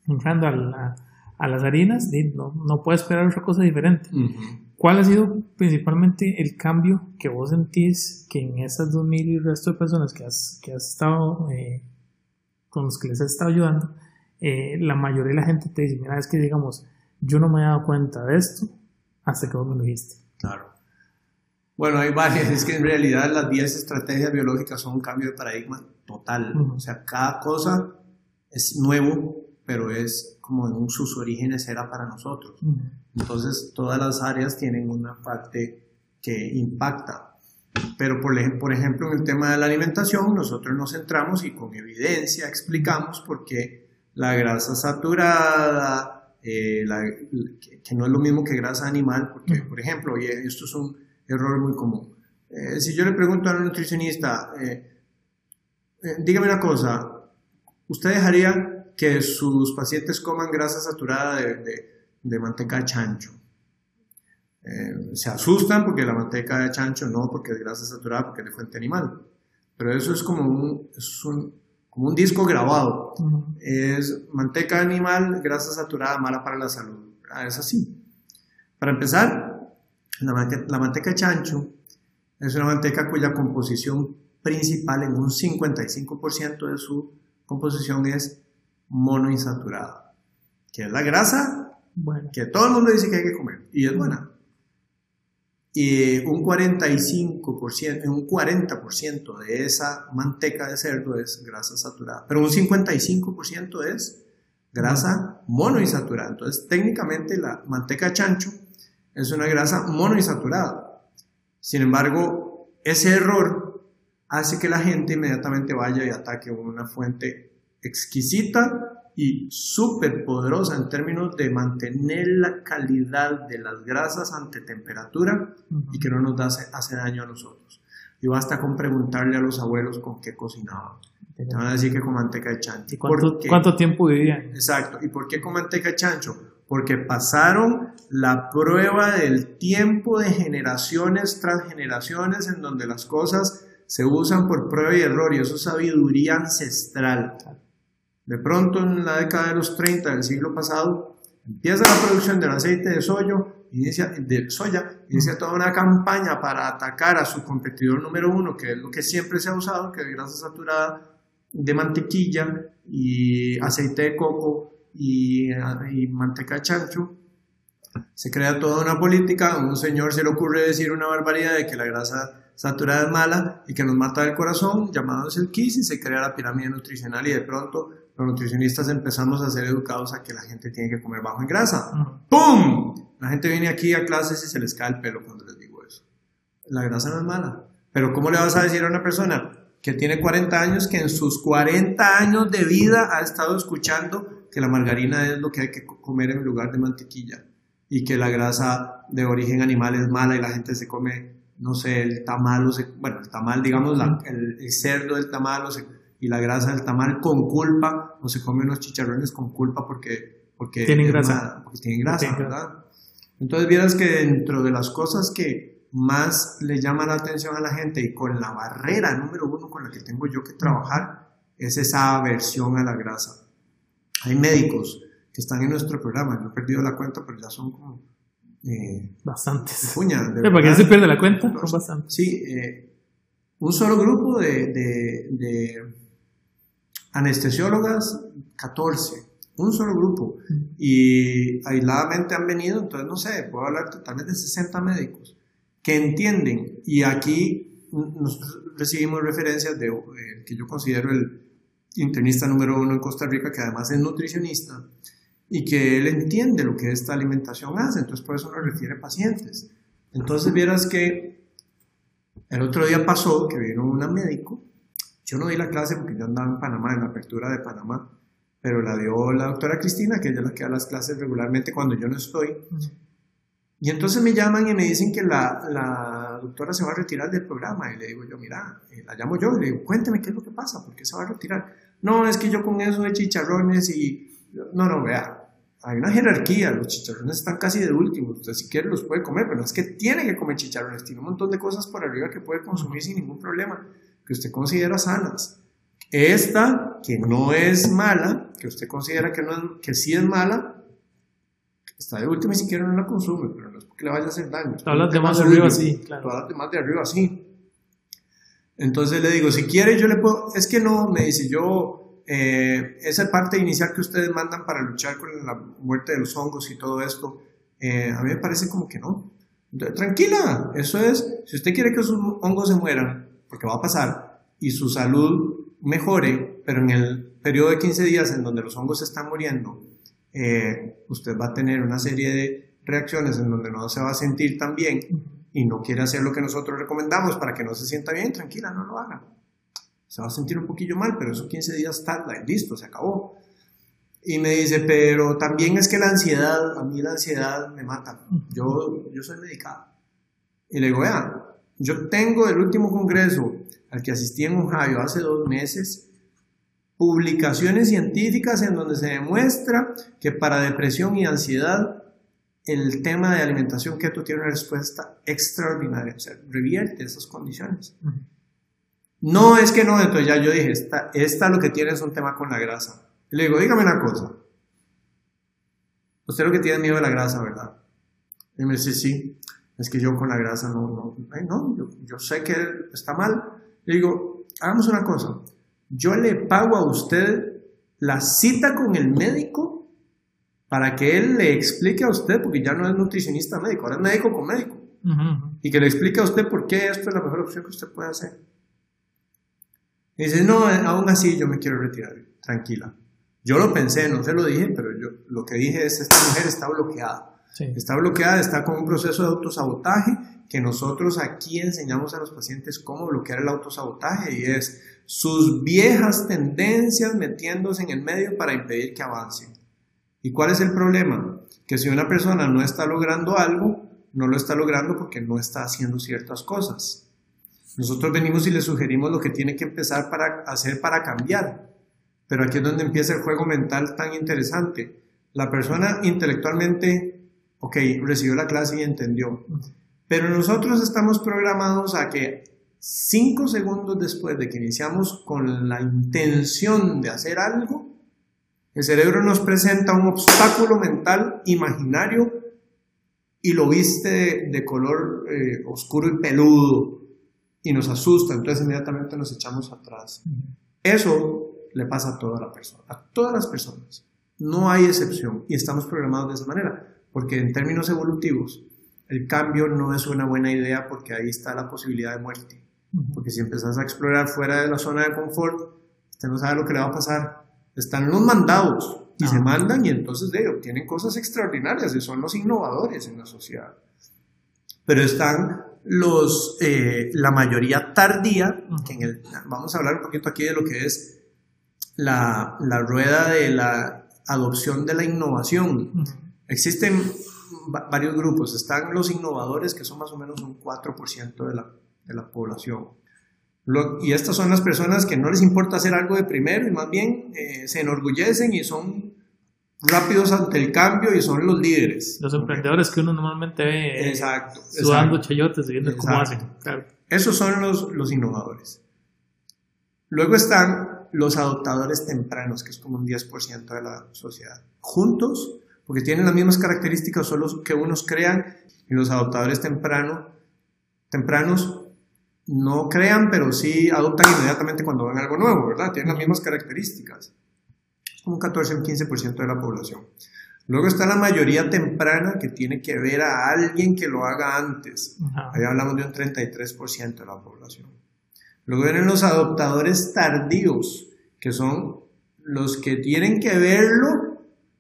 S1: entrando a, a las harinas, no, no puede esperar otra cosa diferente. ¿Cuál ha sido principalmente el cambio que vos sentís que en esas 2.000 y el resto de personas que has, que has estado, eh, con los que les has estado ayudando, eh, la mayoría de la gente te dice, mira, es que digamos, yo no me he dado cuenta de esto hasta que vos me lo dijiste.
S2: Claro. Bueno, hay varias, es que en realidad las 10 estrategias biológicas son un cambio de paradigma total. O sea, cada cosa es nuevo, pero es como en sus orígenes era para nosotros. Entonces, todas las áreas tienen una parte que impacta. Pero por, por ejemplo, en el tema de la alimentación, nosotros nos centramos y con evidencia explicamos por qué la grasa saturada, eh, que no es lo mismo que grasa animal, porque, por ejemplo, y esto es un error muy común. Eh, si yo le pregunto a nutricionista, eh, dígame una cosa, ¿usted dejaría que sus pacientes coman grasa saturada de, de manteca de chancho? Eh, se asustan porque la manteca de chancho no, porque es grasa saturada, porque es de fuente animal. Pero eso es como un, es un como un disco grabado. Es manteca animal, grasa saturada, mala para la salud. Es así. Para empezar, la, la manteca de chancho es una manteca cuya composición principal en un 55% de su composición es monoinsaturada, que es la grasa que todo el mundo dice que hay que comer y es buena y un 45%, un 40% de esa manteca de cerdo es grasa saturada, pero un 55% es grasa monoinsaturada. Entonces, técnicamente la manteca chancho es una grasa monoinsaturada. Sin embargo, ese error hace que la gente inmediatamente vaya y ataque una fuente exquisita y súper poderosa en términos de mantener la calidad de las grasas ante temperatura y que no nos hace, hace daño a nosotros. Y basta con preguntarle a los abuelos con qué cocinaban. Te van a decir que con manteca de chancho.
S1: ¿Y cuánto, cuánto tiempo vivían?
S2: Exacto. ¿Y por qué con manteca de chancho? Porque pasaron la prueba del tiempo de generaciones tras generaciones en donde las cosas se usan por prueba y error y eso es sabiduría ancestral. De pronto, en la década de los 30 del siglo pasado, empieza la producción del aceite de inicia, soya, inicia toda una campaña para atacar a su competidor número uno, que es lo que siempre se ha usado, que es grasa saturada de mantequilla y aceite de coco y, manteca de chancho. Se crea toda una política, a un señor se le ocurre decir una barbaridad de que la grasa saturada es mala y que nos mata el corazón, llamándose el KISS, y se crea la pirámide nutricional y de pronto los nutricionistas empezamos a ser educados a que la gente tiene que comer bajo en grasa. ¡Pum! La gente viene aquí a clases y se les cae el pelo cuando les digo eso. La grasa no es mala. Pero ¿cómo le vas a decir a una persona que tiene 40 años que en sus 40 años de vida ha estado escuchando que la margarina es lo que hay que comer en lugar de mantequilla y que la grasa de origen animal es mala y la gente se come, no sé, el tamal, o bueno, el tamal, digamos, el, el, cerdo del tamal o se y la grasa del tamal con culpa, o se come unos chicharrones con culpa porque, porque
S1: tienen grasa.
S2: porque tienen grasa, ¿verdad? Entonces vieras que dentro de las cosas que más le llama la atención a la gente y con la barrera número uno con la que tengo yo que trabajar es esa aversión a la grasa. Hay médicos que están en nuestro programa, yo he perdido la cuenta, pero ya son como...
S1: Eh, Bastantes.
S2: Puña,
S1: ¿Para qué se pierde la cuenta? Son bastantes.
S2: Sí, eh, un solo grupo de, de Anestesiólogas, 14, un solo grupo. Y aisladamente han venido, entonces no sé, puedo hablar totalmente de 60 médicos que entienden. Y aquí nosotros recibimos referencias de eh, que yo considero el internista número uno en Costa Rica, que además es nutricionista, y que él entiende lo que esta alimentación hace, entonces por eso nos refiere pacientes. Entonces vieras que el otro día pasó que vino una médico yo no di la clase porque yo andaba en Panamá, en la apertura de Panamá, pero la dio la doctora Cristina, que ella la que da las clases regularmente cuando yo no estoy. Y entonces me llaman y me dicen que la, la, doctora se va a retirar del programa. Y le digo yo, mira, eh, la llamo yo y le digo, cuénteme qué es lo que pasa, ¿por qué se va a retirar? No, es que yo con eso de chicharrones y... No, no, vea, hay una jerarquía, los chicharrones están casi de último, usted si quiere los puede comer, pero no es que tiene que comer chicharrones, tiene un montón de cosas por arriba que puede consumir sin ningún problema que usted considera sanas. Esta, que no es mala, que usted considera que, no que sí es mala, está de última y siquiera no la consume, pero no es porque le vaya a hacer daño.
S1: Todas las demás de arriba sí,
S2: claro. Todas las demás de arriba sí. Entonces le digo, si quiere yo le puedo, es que no, me dice yo, eh, esa parte inicial que ustedes mandan para luchar con la muerte de los hongos y todo esto, eh, a mí me parece como que no. tranquila, eso es, si usted quiere que esos hongos se mueran, porque va a pasar, y su salud mejore, pero en el periodo de 15 días en donde los hongos están muriendo, eh, usted va a tener una serie de reacciones en donde no se va a sentir tan bien y no quiere hacer lo que nosotros recomendamos para que no se sienta bien, tranquila, no lo haga. Se va a sentir un poquillo mal, pero esos 15 días está listo, se acabó. Y me dice, pero también es que la ansiedad, a mí la ansiedad me mata. Yo, yo soy medicado. Y le digo, vea, yo tengo el último congreso al que asistí en Ohio hace dos meses, publicaciones científicas en donde se demuestra que para depresión y ansiedad el tema de alimentación keto tiene una respuesta extraordinaria, o sea, revierte esas condiciones. No es que no, entonces ya yo dije, esta, esta lo que tiene es un tema con la grasa. le digo, dígame una cosa. Usted lo que tiene miedo de la grasa, ¿verdad? Y me dice, sí, es que yo con la grasa no, no, no, yo, yo sé que está mal. Le digo, hagamos una cosa. Yo le pago a usted la cita con el médico para que él le explique a usted, porque ya no es nutricionista médico, ahora es médico con médico, y que le explique a usted por qué esto es la mejor opción que usted puede hacer. Y dice, no, aún así yo me quiero retirar, tranquila. Yo lo pensé, no se lo dije, pero yo lo que dije es, esta mujer está bloqueada. Está bloqueada, está con un proceso de autosabotaje que nosotros aquí enseñamos a los pacientes cómo bloquear el autosabotaje y es sus viejas tendencias metiéndose en el medio para impedir que avancen. ¿Y cuál es el problema? Que si una persona no está logrando algo, no lo está logrando porque no está haciendo ciertas cosas. Nosotros venimos y le sugerimos lo que tiene que empezar para hacer para cambiar. Pero aquí es donde empieza el juego mental tan interesante. La persona intelectualmente, ok, recibió la clase y entendió. Pero nosotros estamos programados a que cinco segundos después de que iniciamos con la intención de hacer algo, el cerebro nos presenta un obstáculo mental imaginario y lo viste de, color eh, oscuro y peludo y nos asusta, entonces inmediatamente nos echamos atrás. Eso le pasa a toda la persona, a todas las personas. No hay excepción y estamos programados de esa manera, porque en términos evolutivos el cambio no es una buena idea porque ahí está la posibilidad de muerte. Porque si empezás a explorar fuera de la zona de confort, usted no sabe lo que le va a pasar están los mandados y se mandan y entonces de obtienen cosas extraordinarias y son los innovadores en la sociedad. Pero están los, eh, la mayoría tardía, que en el, vamos a hablar un poquito aquí de lo que es la, la rueda de la adopción de la innovación. Existen varios grupos, están los innovadores que son más o menos un 4% de la, de la población y estas son las personas que no les importa hacer algo de primero y más bien eh, se enorgullecen y son rápidos ante el cambio y son los líderes.
S1: Los emprendedores que uno normalmente ve exacto, sudando chayotes, viendo cómo hacen.
S2: Esos son los, los innovadores. Luego están los adoptadores tempranos, que es como un 10% de la sociedad. Juntos, porque tienen las mismas características, solo que unos crean, y los adoptadores temprano, tempranos no crean, pero sí adoptan inmediatamente cuando ven algo nuevo, ¿verdad? Tienen las mismas características. Es como un 14 o un 15% de la población. Luego está la mayoría temprana que tiene que ver a alguien que lo haga antes. Ahí hablamos de un 33% de la población. Luego vienen los adoptadores tardíos, que son los que tienen que verlo,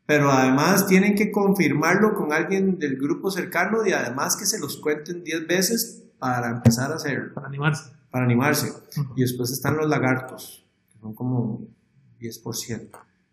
S2: pero además tienen que confirmarlo con alguien del grupo cercano y además que se los cuenten 10 veces para empezar a hacerlo.
S1: Para animarse.
S2: Para animarse. Y después están los lagartos, que son como 10%.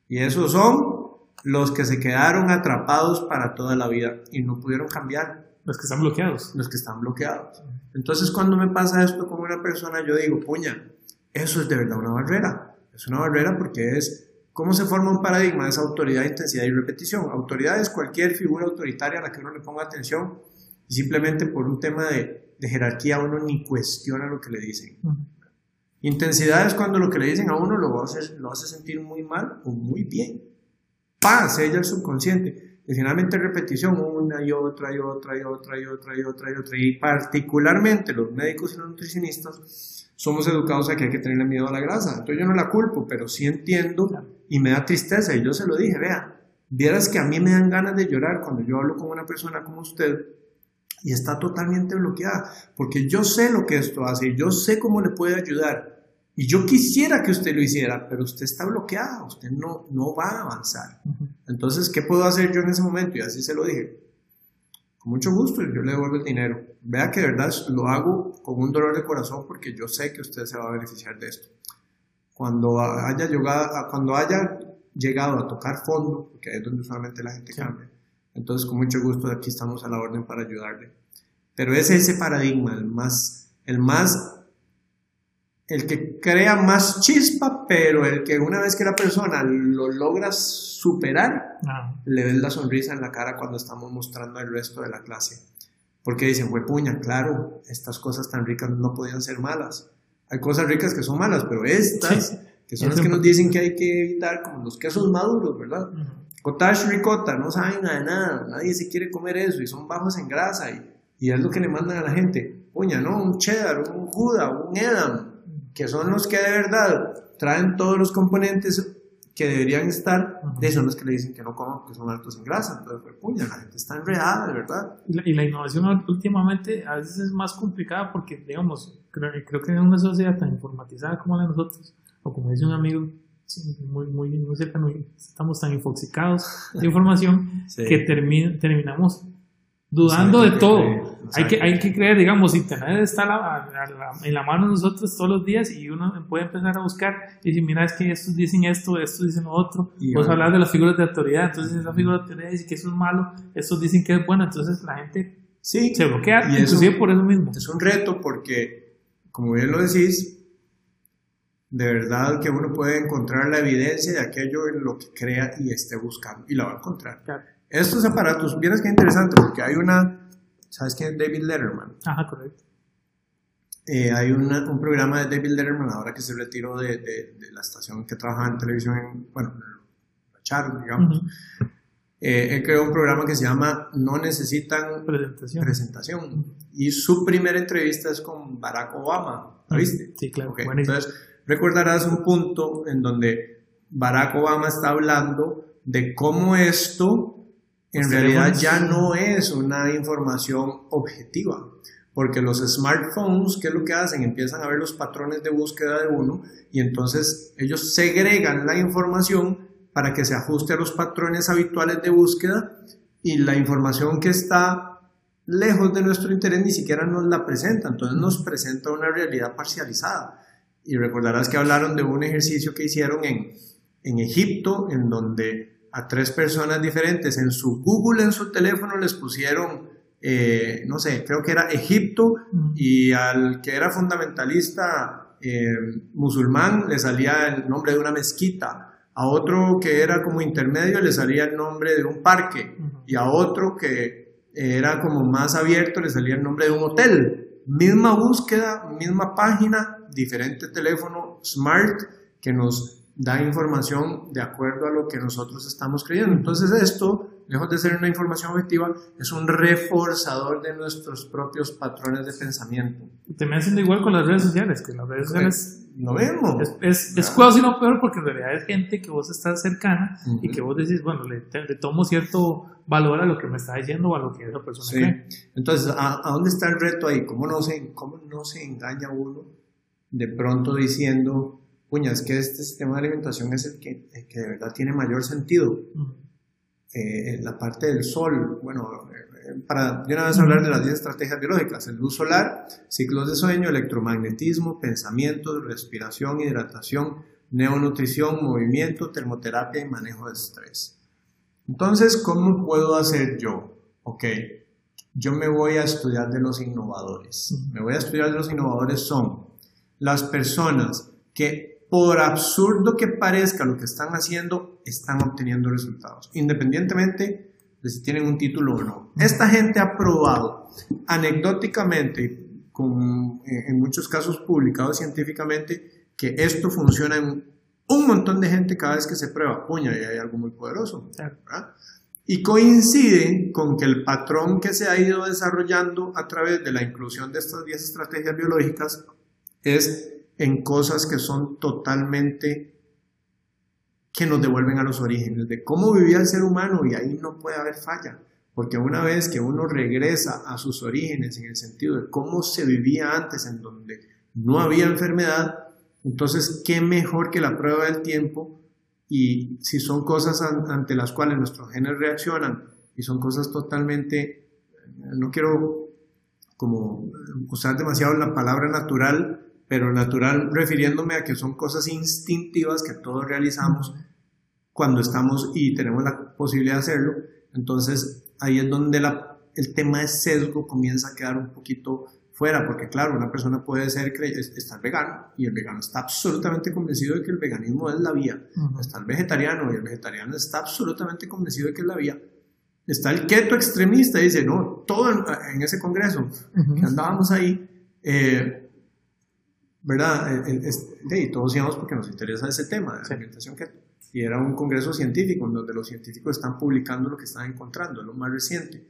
S2: Y esos son los que se quedaron atrapados para toda la vida y no pudieron cambiar.
S1: Los que están bloqueados.
S2: Los que están bloqueados. Entonces cuando me pasa esto como una persona, yo digo, puña, eso es de verdad una barrera. Es una barrera porque es cómo se forma un paradigma, es autoridad, intensidad y repetición. Autoridad es cualquier figura autoritaria a la que uno le ponga atención y simplemente por un tema de de jerarquía uno ni cuestiona lo que le dicen. Intensidad es cuando lo que le dicen a uno lo hace, lo hace sentir muy mal o muy bien. Paz, ella el subconsciente. Y finalmente repetición, una y otra y otra y otra y otra y otra y otra. Y particularmente los médicos y los nutricionistas somos educados a que hay que tenerle miedo a la grasa. Entonces yo no la culpo, pero sí entiendo y me da tristeza. Y yo se lo dije, vea, vieras que a mí me dan ganas de llorar cuando yo hablo con una persona como usted y está totalmente bloqueada, porque yo sé lo que esto hace, yo sé cómo le puede ayudar, y yo quisiera que usted lo hiciera, pero usted está bloqueada, usted no, no va a avanzar. Entonces, ¿qué puedo hacer yo en ese momento? Y así se lo dije. Con mucho gusto, yo le devuelvo el dinero. Vea que de verdad lo hago con un dolor de corazón porque yo sé que usted se va a beneficiar de esto. Cuando haya llegado, cuando haya llegado a tocar fondo, porque es donde usualmente la gente cambia, entonces con mucho gusto aquí estamos a la orden para ayudarle. Pero es ese paradigma, el más, el más, el que crea más chispa, pero el que una vez que la persona lo logra superar, ah. le ves la sonrisa en la cara cuando estamos mostrando al resto de la clase. Porque dicen, puña, claro, estas cosas tan ricas no podían ser malas. Hay cosas ricas que son malas, pero estas, que son las que nos dicen que hay que evitar, como los quesos maduros, ¿verdad? Cottage ricota, no saben nada de nada, nadie se quiere comer eso y son bajos en grasa y y es lo que le mandan a la gente. Puña, ¿no? Un cheddar, un juda, un edam, que son los que de verdad traen todos los componentes que deberían estar, de son los que le dicen que no coman porque son altos en grasa. Entonces, pues, puña, la gente está enredada, de verdad.
S1: Y la, innovación últimamente a veces es más complicada porque, digamos, creo, creo, que en una sociedad tan informatizada como la de nosotros, o como dice un amigo muy, muy, muy cercano, estamos tan infoxicados de información que terminamos dudando de todo. Hay que, hay que creer, digamos, Internet está en la mano de nosotros todos los días y uno puede empezar a buscar y decir, mira, es que estos dicen esto, estos dicen lo otro. Vos hablar de las figuras de autoridad, entonces esa figura de autoridad dice que eso es malo, estos dicen que es bueno, entonces la gente
S2: sí,
S1: se bloquea, y inclusive por eso mismo.
S2: Es un reto porque, como bien lo decís, de verdad que uno puede encontrar la evidencia de aquello en lo que crea y esté buscando, y la va a encontrar. Claro. Estos aparatos, vieras que interesante, porque hay una, ¿sabes quién es David Letterman?
S1: Ajá, correcto.
S2: Eh, hay una, un programa de David Letterman ahora que se retiró de, de, la estación que trabajaba en televisión, en, bueno, Charo, digamos. Eh, él creó un programa que se llama No Necesitan
S1: Presentación.
S2: presentación. Y su primera entrevista es con Barack Obama, ¿lo viste?
S1: Sí, claro.
S2: Entonces, recordarás un punto en donde Barack Obama está hablando de cómo esto en realidad ya no es una información objetiva, porque los smartphones, ¿qué es lo que hacen? Empiezan a ver los patrones de búsqueda de uno y entonces ellos segregan la información para que se ajuste a los patrones habituales de búsqueda y la información que está lejos de nuestro interés ni siquiera nos la presenta, entonces nos presenta una realidad parcializada. Y recordarás que hablaron de un ejercicio que hicieron en, en Egipto, en donde a tres personas diferentes. En su Google, en su teléfono, les pusieron, eh, no sé, creo que era Egipto, y al que era fundamentalista eh, musulmán le salía el nombre de una mezquita, a otro que era como intermedio le salía el nombre de un parque, y a otro que era como más abierto le salía el nombre de un hotel. Misma búsqueda, misma página, diferente teléfono smart que nos da información de acuerdo a lo que nosotros estamos creyendo. Entonces esto, lejos de ser una información objetiva, es un reforzador de nuestros propios patrones de pensamiento.
S1: Te me haciendo igual con las redes sociales, que las redes sociales...
S2: Lo vemos.
S1: Es, es, casi lo peor porque en realidad es gente que vos estás cercana y que vos decís, bueno, le, tomo cierto valor a lo que me está diciendo o a lo que esa persona sí. cree.
S2: Entonces, ¿a, ¿a, dónde está el reto ahí? ¿Cómo no, se, ¿Cómo no se engaña uno de pronto diciendo puña, es que este sistema de alimentación es el que, que de verdad tiene mayor sentido. Eh, la parte del sol, bueno, eh, para de una vez hablar de las 10 estrategias biológicas, el luz solar, ciclos de sueño, electromagnetismo, pensamiento, respiración, hidratación, neonutrición, movimiento, termoterapia y manejo de estrés. Entonces, ¿cómo puedo hacer yo? Ok, yo me voy a estudiar de los innovadores. Me voy a estudiar de los innovadores son las personas que por absurdo que parezca lo que están haciendo, están obteniendo resultados, independientemente de si tienen un título o no. Esta gente ha probado anecdóticamente, con, en muchos casos publicados científicamente, que esto funciona en un montón de gente cada vez que se prueba. Puña, y hay algo muy poderoso. Y coinciden con que el patrón que se ha ido desarrollando a través de la inclusión de estas 10 estrategias biológicas es en cosas que son totalmente que nos devuelven a los orígenes, de cómo vivía el ser humano y ahí no puede haber falla, porque una vez que uno regresa a sus orígenes en el sentido de cómo se vivía antes, en donde no había enfermedad, entonces qué mejor que la prueba del tiempo y si son cosas ante las cuales nuestros genes reaccionan y son cosas totalmente, no quiero como usar demasiado la palabra natural, pero natural refiriéndome a que son cosas instintivas que todos realizamos cuando estamos y tenemos la posibilidad de hacerlo. Entonces ahí es donde la, el tema de sesgo comienza a quedar un poquito fuera, porque claro, una persona puede ser estar vegano y el vegano está absolutamente convencido de que el veganismo es la vía. Está el vegetariano y el vegetariano está absolutamente convencido de que es la vía. Está el keto extremista y dice, no, todo en, ese congreso que andábamos ahí, eh, ¿verdad? y todos íbamos porque nos interesa ese tema de la alimentación keto. Y era un congreso científico en donde los científicos están publicando lo que están encontrando, lo más reciente.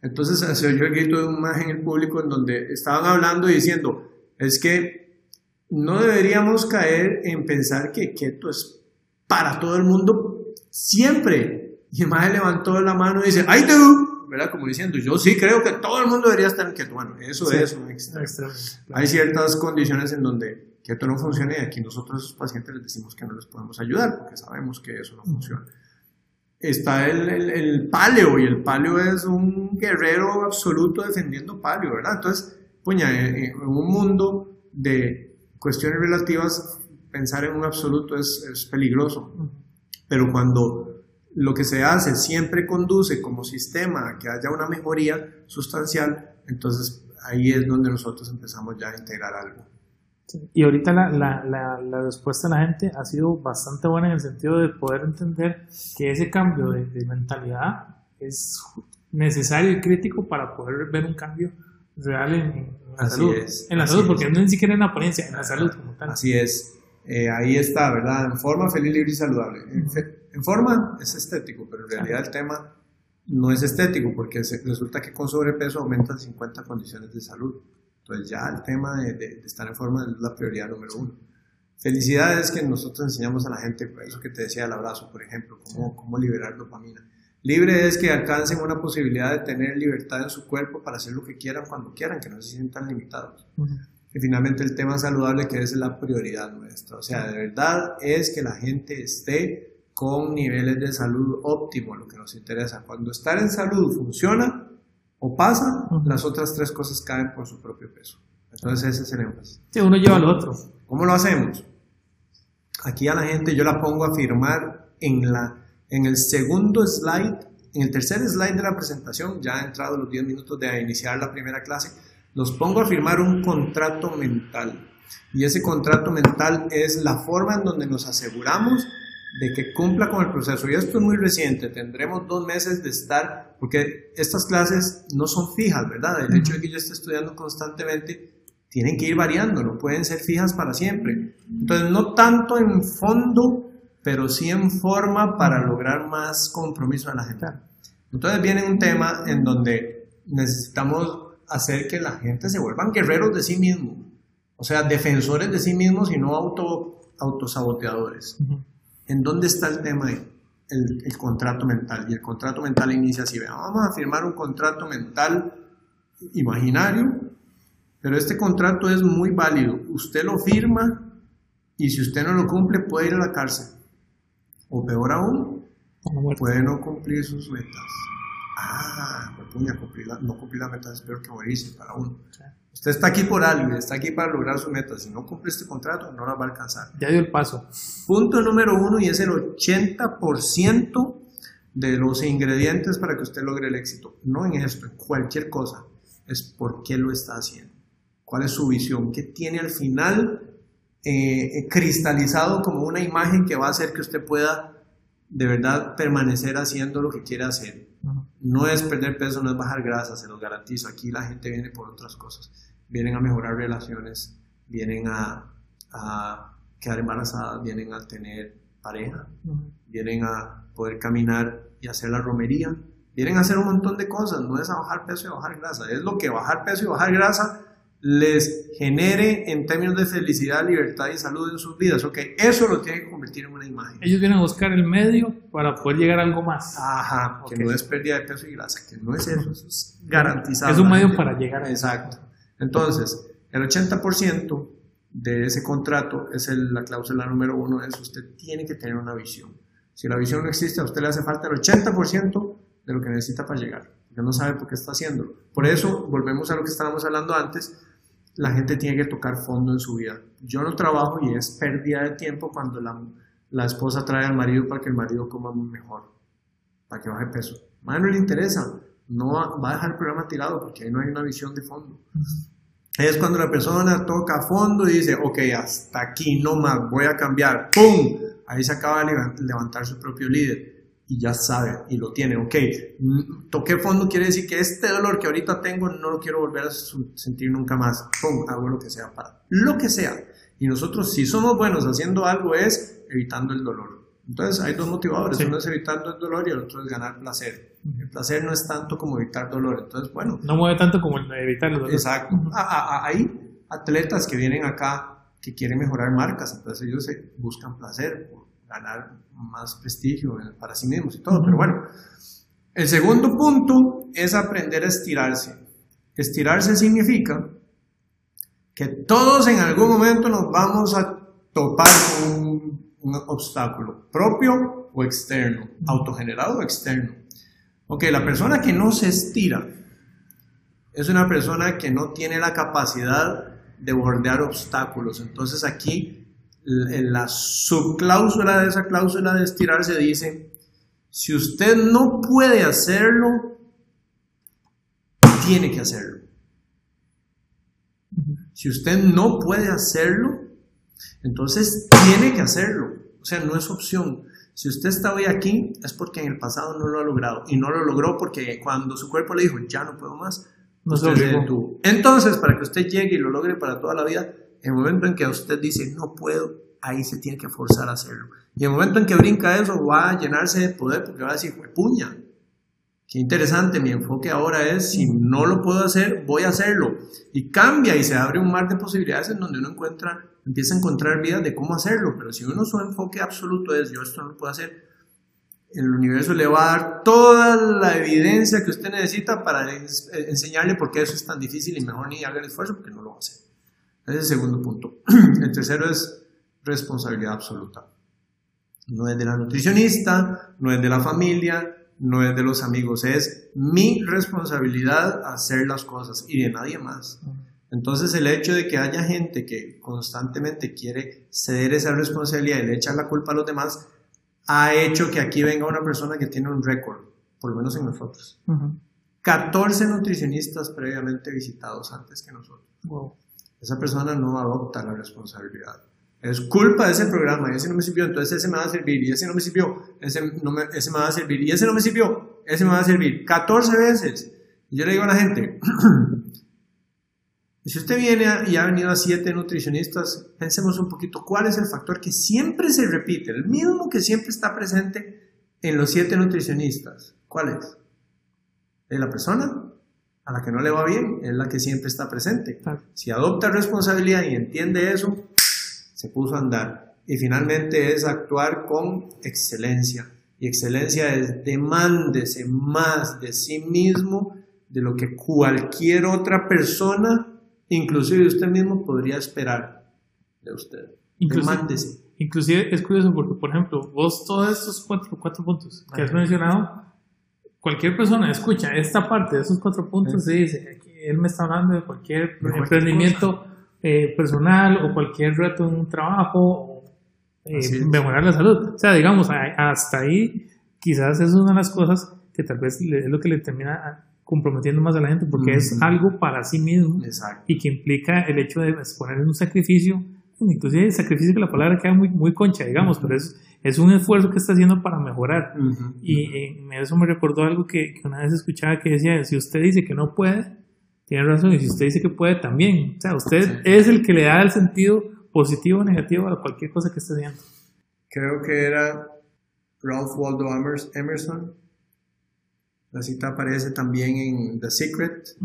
S2: Entonces se oyó el grito de un más en el público en donde estaban hablando y diciendo, es que no deberíamos caer en pensar que keto es para todo el mundo siempre. Y el más levantó la mano y dice, ¡ay tú! ¿Verdad? Como diciendo, yo sí creo que todo el mundo debería estar en keto. Bueno, eso es un extremo. Hay ciertas condiciones en donde keto no funciona y aquí nosotros a esos pacientes les decimos que no les podemos ayudar porque sabemos que eso no funciona está el, el, paleo y el paleo es un guerrero absoluto defendiendo paleo, ¿verdad? Entonces, puña, en, un mundo de cuestiones relativas, pensar en un absoluto es, es peligroso. Pero cuando lo que se hace siempre conduce como sistema a que haya una mejoría sustancial, entonces ahí es donde nosotros empezamos ya a integrar algo.
S1: Y ahorita la, la, la, respuesta de la gente ha sido bastante buena en el sentido de poder entender que ese cambio de, mentalidad es necesario y crítico para poder ver un cambio real en, la salud. en la salud, porque no ni siquiera en la apariencia, en la salud como tal.
S2: Así es. Eh, ahí está, ¿verdad? En forma feliz, libre y saludable. En, forma es estético, pero en realidad el tema no es estético, porque resulta que con sobrepeso aumentan 50 condiciones de salud. Entonces ya el tema de, estar en forma es la prioridad número uno. Felicidades que nosotros enseñamos a la gente, eso que te decía el abrazo, por ejemplo, cómo, cómo liberar dopamina. Libre es que alcancen una posibilidad de tener libertad en su cuerpo para hacer lo que quieran cuando quieran, que no se sientan limitados. Y finalmente el tema saludable que es la prioridad nuestra. O sea, de verdad es que la gente esté con niveles de salud óptimo, lo que nos interesa. Cuando estar en salud funciona, o pasa, las otras tres cosas caen por su propio peso. Entonces ese es el énfasis.
S1: Sí, uno lleva al otro.
S2: ¿Cómo lo hacemos? Aquí a la gente yo la pongo a firmar en, la, en el segundo slide, en el tercer slide de la presentación, ya ha entrado los 10 minutos de iniciar la primera clase, los pongo a firmar un contrato mental. Y ese contrato mental es la forma en donde nos aseguramos de que cumpla con el proceso. Y esto es muy reciente, tendremos dos meses de estar, porque estas clases no son fijas, ¿verdad? El hecho de que yo esté estudiando constantemente, tienen que ir variando, no pueden ser fijas para siempre. Entonces, no tanto en fondo, pero sí en forma para lograr más compromiso en la gente. Entonces viene un tema en donde necesitamos hacer que la gente se vuelvan guerreros de sí mismos, o sea, defensores de sí mismos y no auto, autosaboteadores. ¿En dónde está el tema de el, contrato mental? Y el contrato mental inicia así, vamos a firmar un contrato mental imaginario, pero este contrato es muy válido. Usted lo firma y si usted no lo cumple puede ir a la cárcel. O peor aún, puede no cumplir sus metas. Ah, cumplir no cumplir las metas es peor que morirse para uno. Usted está aquí por algo, está aquí para lograr su meta. Si no cumple este contrato, no la va a alcanzar.
S1: Ya dio el paso.
S2: Punto número uno, y es el 80% de los ingredientes para que usted logre el éxito. No en esto, en cualquier cosa. Es por qué lo está haciendo. ¿Cuál es su visión? ¿Qué tiene al final eh, cristalizado como una imagen que va a hacer que usted pueda de verdad permanecer haciendo lo que quiere hacer? No es perder peso, no es bajar grasa, se los garantizo. Aquí la gente viene por otras cosas. Vienen a mejorar relaciones, vienen a, quedar embarazadas, vienen a tener pareja, vienen a poder caminar y hacer la romería, vienen a hacer un montón de cosas, no es a bajar peso y bajar grasa, es lo que bajar peso y bajar grasa les genere en términos de felicidad, libertad y salud en sus vidas. Ok, eso lo tienen que convertir en una imagen.
S1: Ellos vienen a buscar el medio para poder llegar a algo más.
S2: Ajá, que no es pérdida de peso y grasa, que no es eso, eso es garantizado.
S1: Es un medio para llegar a
S2: eso. Exacto. Entonces, el 80% de ese contrato es la cláusula número uno, es usted tiene que tener una visión. Si la visión no existe, a usted le hace falta el 80% de lo que necesita para llegar. Porque no sabe por qué está haciéndolo. Por eso, volvemos a lo que estábamos hablando antes, la gente tiene que tocar fondo en su vida. Yo no trabajo y es pérdida de tiempo cuando la, la esposa trae al marido para que el marido coma mejor, para que baje peso. A no le interesa, no va, a dejar el programa tirado porque ahí no hay una visión de fondo. Es cuando la persona toca fondo y dice, ok, hasta aquí no más, voy a cambiar, ¡pum! Ahí se acaba de levantar su propio líder y ya sabe y lo tiene, ok, toqué fondo quiere decir que este dolor que ahorita tengo no lo quiero volver a sentir nunca más, ¡pum! Hago lo que sea para, lo que sea. Y nosotros si somos buenos haciendo algo es evitando el dolor. Entonces hay dos motivadores, uno es evitando el dolor y el otro es ganar placer. El placer no es tanto como evitar dolor, entonces bueno.
S1: No mueve tanto como evitar el dolor.
S2: Exacto. hay atletas que vienen acá que quieren mejorar marcas, entonces ellos buscan placer, ganar más prestigio para sí mismos y todo, pero bueno. El segundo punto es aprender a estirarse. Estirarse significa que todos en algún momento nos vamos a topar con un un obstáculo propio o externo, autogenerado o externo. Ok, la persona que no se estira es una persona que no tiene la capacidad de bordear obstáculos. Entonces aquí en la subcláusula de esa cláusula de estirarse dice, si usted no puede hacerlo, tiene que hacerlo. Si usted no puede hacerlo, entonces, tiene que hacerlo. O sea, no es opción. Si usted está hoy aquí, es porque en el pasado no lo ha logrado. Y no lo logró porque cuando su cuerpo le dijo, ya no puedo más, no se detuvo. Entonces, para que usted llegue y lo logre para toda la vida, el momento en que usted dice, no puedo, ahí se tiene que forzar a hacerlo. Y el momento en que brinca eso, va a llenarse de poder porque va a decir, puña. Qué interesante, mi enfoque ahora es, si no lo puedo hacer, voy a hacerlo. Y cambia y se abre un mar de posibilidades en donde uno encuentra empieza a encontrar vías de cómo hacerlo, pero si uno su enfoque absoluto es yo esto no lo puedo hacer, el universo le va a dar toda la evidencia que usted necesita para enseñarle por qué eso es tan difícil y mejor ni haga el esfuerzo porque no lo va a hacer. Ese es el segundo punto. El tercero es responsabilidad absoluta. No es de la nutricionista, no es de la familia, no es de los amigos, es mi responsabilidad hacer las cosas y de nadie más. Entonces el hecho de que haya gente que constantemente quiere ceder esa responsabilidad y le echar la culpa a los demás, ha hecho que aquí venga una persona que tiene un récord, por lo menos en nosotros. 14 nutricionistas previamente visitados antes que nosotros. Esa persona no adopta la responsabilidad. Es culpa de ese programa, y ese no me sirvió, entonces ese me va a servir, y ese no me sirvió, ese, no me, ese me va a servir, y ese no me sirvió, ese me va a servir. 14 veces. Yo le digo a la gente, si usted viene y ha venido a siete nutricionistas, pensemos un poquito cuál es el factor que siempre se repite, el mismo que siempre está presente en los siete nutricionistas. ¿Cuál es? Es la persona a la que no le va bien, es la que siempre está presente. Si adopta responsabilidad y entiende eso, se puso a andar. Y finalmente es actuar con excelencia. Y excelencia es demándese más de sí mismo de lo que cualquier otra persona inclusive usted mismo podría esperar de usted.
S1: Inclusive, inclusive es curioso porque, por ejemplo, vos todos estos cuatro, cuatro puntos que has mencionado, cualquier persona escucha esta parte de esos cuatro puntos y dice, él me está hablando de cualquier emprendimiento eh, personal o cualquier reto en un trabajo eh, mejorar la salud. O sea, digamos, hasta ahí quizás es una de las cosas que tal vez es lo que le termina comprometiendo más a la gente porque es algo para sí mismo y que implica el hecho de exponer un sacrificio, inclusive el sacrificio que la palabra queda muy, muy concha, digamos, pero es, es un esfuerzo que está haciendo para mejorar. Y eh, eso me recordó algo que, que, una vez escuchaba que decía, si usted dice que no puede, tiene razón, y si usted dice que puede, también. O sea, usted es el que le da el sentido positivo o negativo a cualquier cosa que esté haciendo.
S2: Creo que era Ralph Waldo Emerson la cita aparece también en The Secret,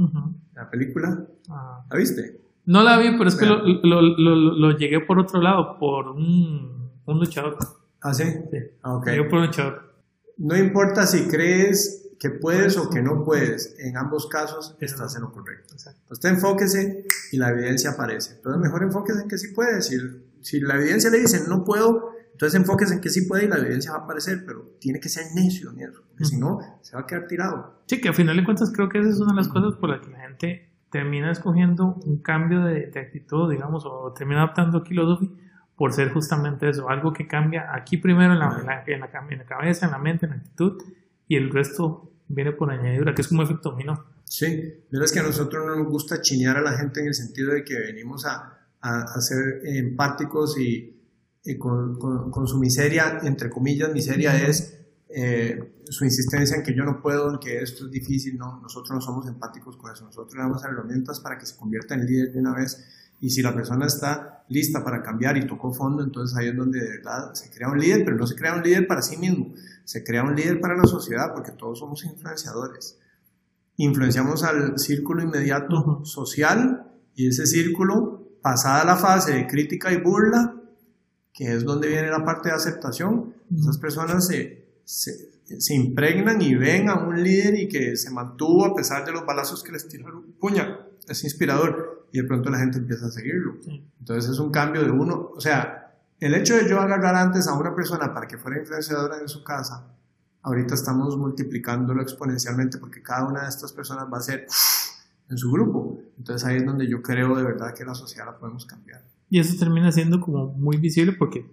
S2: la película. Ah. ¿La viste?
S1: No la vi, pero es que lo, lo, lo, llegué por otro lado, por un, un luchador.
S2: ¿Ah, sí?
S1: Sí. Ah, Llegué por un.
S2: No importa si crees que puedes o que no puedes, en ambos casos estás en lo correcto. Usted enfóquese y la evidencia aparece. Pero mejor enfóquese en que sí puedes. Si, si la evidencia le dice no puedo, Entonces enfóquese en que sí puede y la evidencia va a aparecer, pero tiene que ser necio en eso, porque si no, se va a quedar tirado.
S1: Sí, que al final de cuentas creo que esa es una de las cosas por las que la gente termina escogiendo un cambio de, actitud, digamos, o termina adaptando a por ser justamente eso, algo que cambia aquí primero en la, en la, en la, cabeza, en la mente, en la actitud, y el resto viene por añadidura, que es como efecto dominó.
S2: Sí, pero es que a nosotros no nos gusta chiñar a la gente en el sentido de que venimos a, a, ser empáticos y, y con, con, su miseria, entre comillas, miseria es eh, su insistencia en que yo no puedo, en que esto es difícil, no, nosotros no somos empáticos con eso, nosotros le damos herramientas para que se convierta en líder de una vez y si la persona está lista para cambiar y tocó fondo, entonces ahí es donde de verdad se crea un líder, pero no se crea un líder para sí mismo, se crea un líder para la sociedad porque todos somos influenciadores. Influenciamos al círculo inmediato social y ese círculo, pasada la fase de crítica y burla, que es donde viene la parte de aceptación, esas personas se, se, se, impregnan y ven a un líder y que se mantuvo a pesar de los balazos que les tiraron. Puña, es inspirador y de pronto la gente empieza a seguirlo. Entonces es un cambio de uno, o sea, el hecho de yo agarrar antes a una persona para que fuera influenciadora en su casa, ahorita estamos multiplicándolo exponencialmente porque cada una de estas personas va a ser en su grupo. Entonces ahí es donde yo creo de verdad que la sociedad la podemos cambiar.
S1: Y eso termina siendo como muy visible porque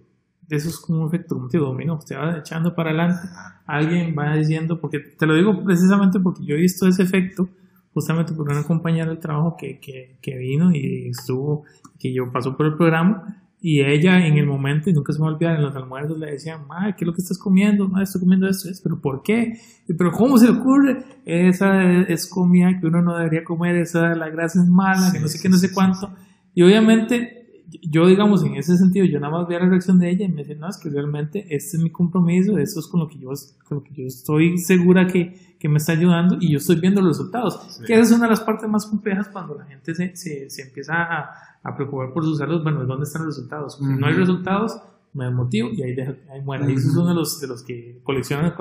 S1: eso es como un efecto como te dominó. Usted va echando para adelante, alguien va diciendo, porque te lo digo precisamente porque yo he visto ese efecto justamente por una compañera del trabajo que, que, que vino y estuvo, que yo pasó por el programa y ella en el momento, y nunca se me va a olvidar, en los almuerzos le decía, ma, ¿qué es lo que estás comiendo? Ma, estoy comiendo esto, pero ¿por qué? ¿Pero cómo se le ocurre? Esa es comida que uno no debería comer, esa la grasa es mala, que no sé qué, no sé cuánto. Y obviamente yo, digamos, en ese sentido, yo nada más vi la reacción de ella y me dice, no, es que realmente este es mi compromiso, eso es con lo que yo, con lo que yo estoy segura que, que me está ayudando y yo estoy viendo los resultados. Que esa es una de las partes más complejas cuando la gente se, se, se empieza a, a, preocupar por su salud. Bueno, ¿dónde están los resultados? No hay resultados, me desmotivo y ahí, ahí muere. Y eso es uno de los, de los que coleccionan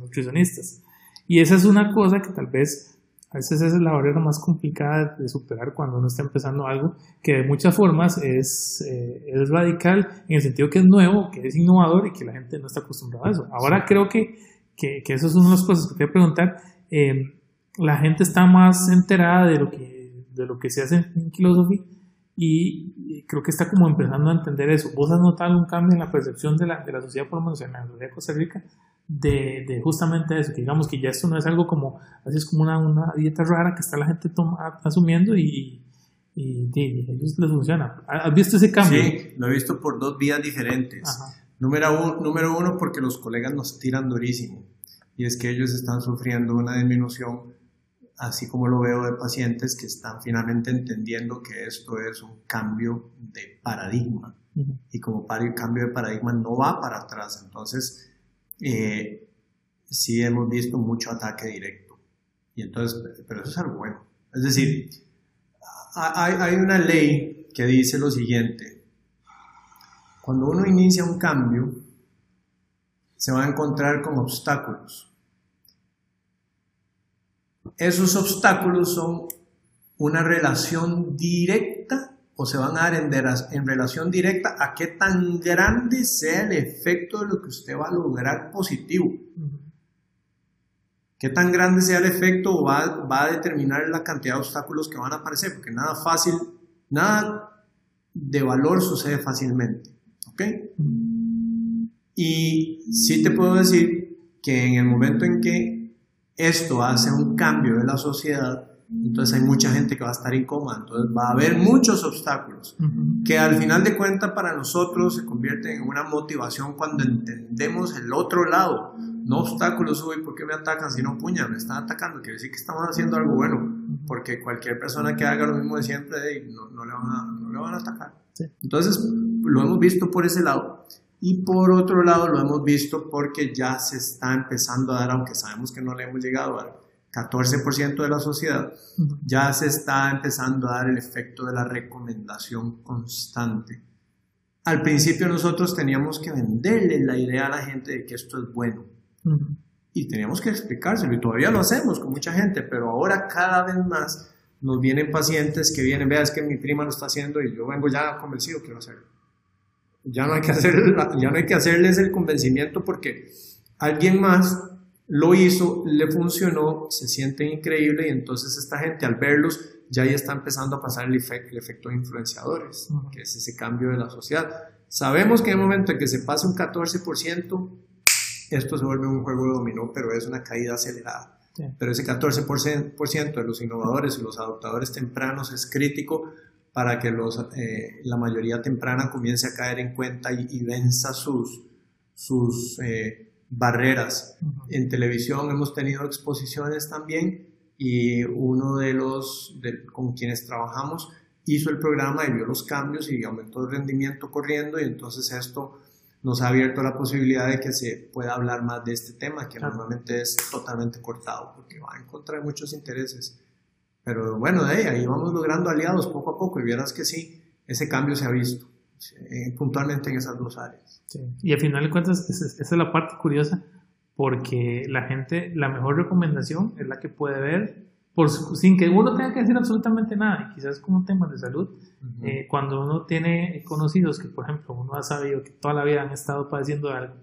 S1: nutricionistas. Y esa es una cosa que tal vez a veces esa es la barrera más complicada de superar cuando uno está empezando algo que de muchas formas es, eh, es radical en el sentido que es nuevo, que es innovador y que la gente no está acostumbrada a eso. Ahora creo que, que, que eso es una de las cosas que te voy a preguntar. Eh, la gente está más enterada de lo que, de lo que se hace en filosofía y creo que está como empezando a entender eso. ¿Vos has notado un cambio en la percepción de la, de la sociedad, por lo menos en la sociedad de Costa Rica, de, de, justamente eso, que digamos que ya esto no es algo como, así es como una, una dieta rara que está la gente toma, asumiendo y, y, y, a ellos les funciona. ¿Has visto ese cambio?
S2: Sí, lo he visto por dos vías diferentes. Número uno, número uno, porque los colegas nos tiran durísimo y es que ellos están sufriendo una disminución, así como lo veo de pacientes que están finalmente entendiendo que esto es un cambio de paradigma. Y como para el cambio de paradigma no va para atrás, entonces eh, sí hemos visto mucho ataque directo. Y entonces, pero eso es algo bueno. Es decir, hay, hay una ley que dice lo siguiente. Cuando uno inicia un cambio, se va a encontrar con obstáculos. Esos obstáculos son una relación directa o se van a dar en, relación directa a qué tan grande sea el efecto de lo que usted va a lograr positivo. Qué tan grande sea el efecto va, va a determinar la cantidad de obstáculos que van a aparecer, porque nada fácil, nada de valor sucede fácilmente. ¿Ok? Y sí te puedo decir que en el momento en que esto hace un cambio de la sociedad, entonces hay mucha gente que va a estar incómoda, entonces va a haber muchos obstáculos, que al final de cuentas para nosotros se convierte en una motivación cuando entendemos el otro lado, no obstáculos, uy, ¿por qué me atacan si no puña? Me están atacando, quiere decir que estamos haciendo algo bueno, porque cualquier persona que haga lo mismo de siempre no, no, le, van a, no le van a atacar. Entonces lo hemos visto por ese lado. Y por otro lado lo hemos visto porque ya se está empezando a dar, aunque sabemos que no le hemos llegado a 14% de la sociedad, ya se está empezando a dar el efecto de la recomendación constante. Al principio nosotros teníamos que venderle la idea a la gente de que esto es bueno. Y teníamos que explicárselo, y todavía lo hacemos con mucha gente, pero ahora cada vez más nos vienen pacientes que vienen, vea, es que mi prima lo está haciendo y yo vengo ya convencido, quiero hacerlo. Ya no hay que, hacer, ya no hay que hacerles el convencimiento porque alguien más lo hizo, le funcionó, se siente increíble y entonces esta gente al verlos ya ahí está empezando a pasar el, efecto de influenciadores, que es ese cambio de la sociedad. Sabemos que en el momento en que se pasa un 14%, esto se vuelve un juego de dominó, pero es una caída acelerada. Pero ese 14% de los innovadores y los adoptadores tempranos es crítico para que los, eh, la mayoría temprana comience a caer en cuenta y, venza sus, sus eh, barreras. En televisión hemos tenido exposiciones también y uno de los con quienes trabajamos hizo el programa y vio los cambios y aumentó el rendimiento corriendo y entonces esto nos ha abierto la posibilidad de que se pueda hablar más de este tema que normalmente es totalmente cortado porque va en contra de muchos intereses. Pero bueno, de ahí, vamos logrando aliados poco a poco y vieras que sí, ese cambio se ha visto eh, puntualmente en esas dos áreas.
S1: Y al final de cuentas, esa es la parte curiosa porque la gente, la mejor recomendación es la que puede ver por, sin que uno tenga que decir absolutamente nada, quizás como temas de salud, eh, cuando uno tiene conocidos que, por ejemplo, uno ha sabido que toda la vida han estado padeciendo algo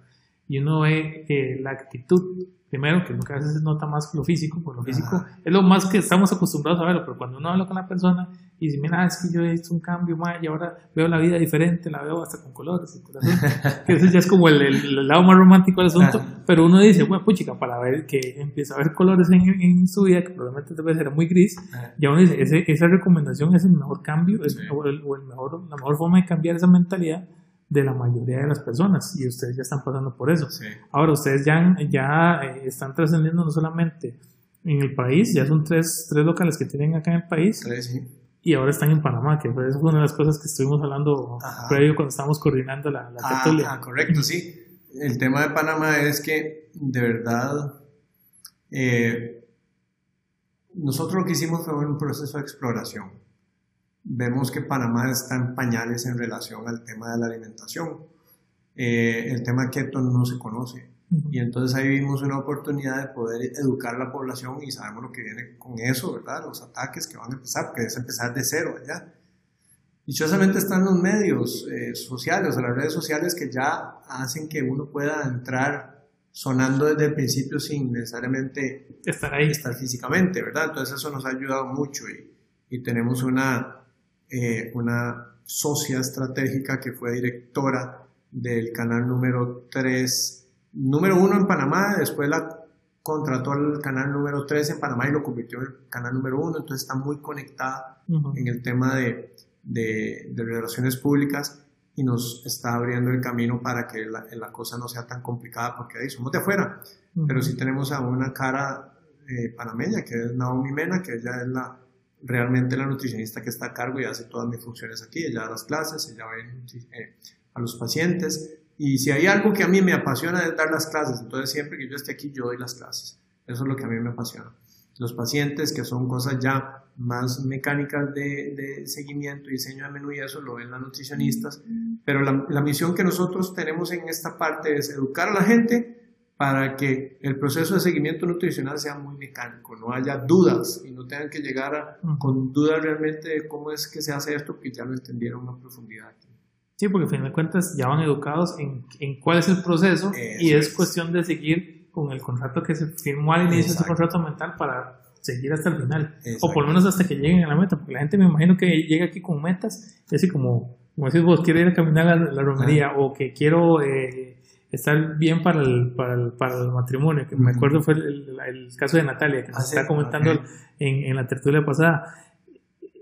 S1: y uno ve eh, la actitud primero, que nunca a veces se nota más que lo físico, por lo físico es lo más que estamos acostumbrados a verlo, pero cuando uno habla con la persona y dice, mira, es que yo he hecho un cambio más y ahora veo la vida diferente, la veo hasta con colores que eso ya es como el, lado más romántico del asunto, pero uno dice, bueno, puchica, para ver que empieza a ver colores en, su vida, que probablemente debe ser muy gris, ya uno dice, esa recomendación es el mejor cambio, es, o, el, mejor, la mejor forma de cambiar esa mentalidad de la mayoría de las personas y ustedes ya están pasando por eso. Ahora ustedes ya, ya eh, están trascendiendo no solamente en el país, ya son tres, tres locales que tienen acá en el país. Y ahora están en Panamá, que fue una de las cosas que estuvimos hablando previo cuando estábamos coordinando la, la
S2: ah, ah, correcto, sí. El tema de Panamá es que, de verdad, eh, nosotros lo que hicimos fue un proceso de exploración vemos que Panamá está en pañales en relación al tema de la alimentación. Eh, el tema keto no se conoce. Y entonces ahí vimos una oportunidad de poder educar a la población y sabemos lo que viene con eso, ¿verdad? Los ataques que van a empezar, porque es empezar de cero allá. Dichosamente están los medios eh, sociales, o las redes sociales que ya hacen que uno pueda entrar sonando desde el principio sin necesariamente
S1: estar ahí,
S2: estar físicamente, ¿verdad? Entonces eso nos ha ayudado mucho y, y tenemos una, eh, una socia estratégica que fue directora del canal número 3, número 1 en Panamá, después la contrató al canal número 3 en Panamá y lo convirtió en el canal número 1, entonces está muy conectada en el tema de, de, relaciones públicas y nos está abriendo el camino para que la, la cosa no sea tan complicada porque ahí somos de afuera, pero sí tenemos a una cara eh, panameña que es Naomi Mena, que ella es la realmente la nutricionista que está a cargo y hace todas mis funciones aquí, ella da las clases, ella ve eh, a los pacientes y si hay algo que a mí me apasiona es dar las clases, entonces siempre que yo esté aquí yo doy las clases, eso es lo que a mí me apasiona. Los pacientes que son cosas ya más mecánicas de, de seguimiento y diseño de menú y eso lo ven las nutricionistas, pero la, la misión que nosotros tenemos en esta parte es educar a la gente para que el proceso de seguimiento nutricional sea muy mecánico, no haya dudas y no tengan que llegar con dudas realmente de cómo es que se hace esto, que ya lo entendieron a profundidad.
S1: Sí, porque al final de cuentas ya van educados en, en cuál es el proceso y es, cuestión de seguir con el contrato que se firmó al inicio de ese contrato mental para seguir hasta el final, o por lo menos hasta que lleguen a la meta, porque la gente me imagino que llega aquí con metas, es así como, como decís vos, quiero ir a caminar a la, romería, o que quiero... Eh, estar bien para el, para el, para el matrimonio, que me acuerdo fue el, el, caso de Natalia, que nos ah, está comentando en, en, la tertulia pasada.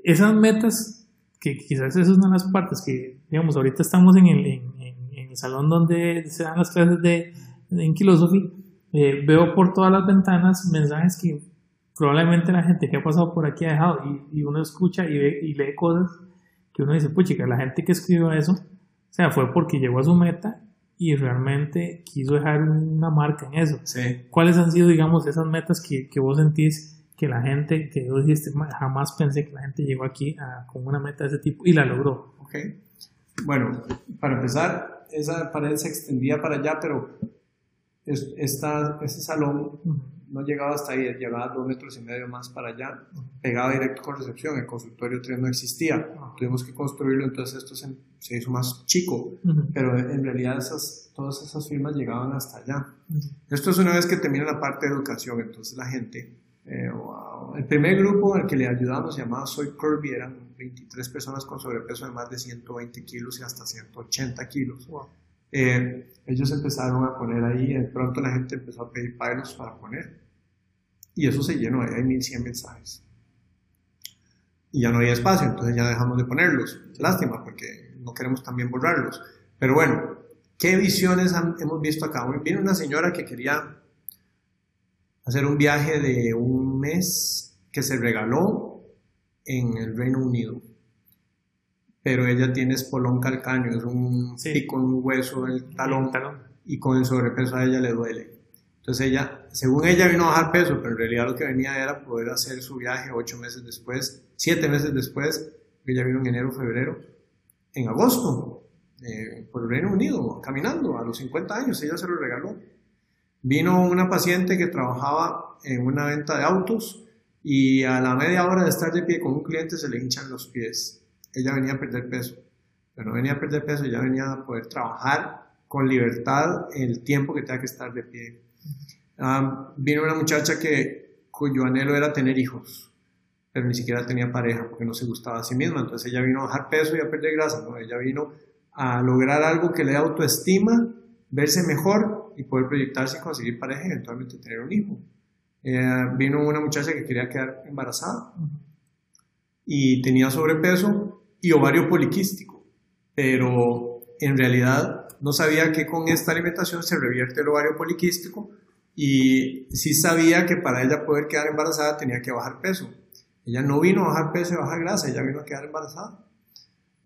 S1: Esas metas, que quizás esa es una de las partes que, digamos, ahorita estamos en el, en, en el salón donde se dan las clases de, en Philosophy, eh, veo por todas las ventanas mensajes que probablemente la gente que ha pasado por aquí ha dejado y, y uno escucha y, ve, y lee cosas que uno dice, pues chica, la gente que escribió eso, o sea, fue porque llegó a su meta y realmente quiso dejar una marca en eso. ¿Cuáles han sido, digamos, esas metas que, que, vos sentís que la gente, que vos dijiste, jamás pensé que la gente llegó aquí a, con una meta de ese tipo y la logró?
S2: Ok. Bueno, para empezar, esa pared se extendía para allá, pero esta, ese salón no llegaba hasta ahí, llegaba dos metros y medio más para allá, pegaba directo con recepción, el consultorio 3 no existía, tuvimos que construirlo, entonces esto se, se hizo más chico, pero en realidad esas, todas esas firmas llegaban hasta allá. Esto es una vez que termina la parte de educación, entonces la gente, eh, el primer grupo al que le ayudamos llamado Soy Kirby, eran 23 personas con sobrepeso de más de 120 kilos y hasta 180 kilos. Eh, ellos empezaron a poner ahí, de pronto la gente empezó a pedir pilots para poner. Y eso se llenó, hay 1100 mensajes. Y ya no había espacio, entonces ya dejamos de ponerlos. Lástima, porque no queremos también borrarlos. Pero bueno, ¿qué visiones hemos visto acá? Viene una señora que quería hacer un viaje de un mes que se regaló en el Reino Unido pero ella tiene espolón calcáneo, es un pico en un hueso del talón, y con el sobrepeso a ella le duele. Entonces ella, según ella vino a bajar peso, pero en realidad lo que venía era poder hacer su viaje ocho meses después, siete meses después, ella vino en enero, febrero, en agosto, eh, por el Reino Unido, caminando, a los 50 años, ella se lo regaló. Vino una paciente que trabajaba en una venta de autos y a la media hora de estar de pie con un cliente se le hinchan los pies ella venía a perder peso, pero no venía a perder peso, ella venía a poder trabajar con libertad el tiempo que tenga que estar de pie. vino una muchacha que, cuyo anhelo era tener hijos, pero ni siquiera tenía pareja porque no se gustaba a sí misma, entonces ella vino a bajar peso y a perder grasa, ¿no? ella vino a lograr algo que le dé autoestima, verse mejor y poder proyectarse y conseguir pareja y eventualmente tener un hijo. Eh, vino una muchacha que quería quedar embarazada y tenía sobrepeso y ovario poliquístico, pero en realidad no sabía que con esta alimentación se revierte el ovario poliquístico y sí sabía que para ella poder quedar embarazada tenía que bajar peso. Ella no vino a bajar peso y bajar grasa, ella vino a quedar embarazada.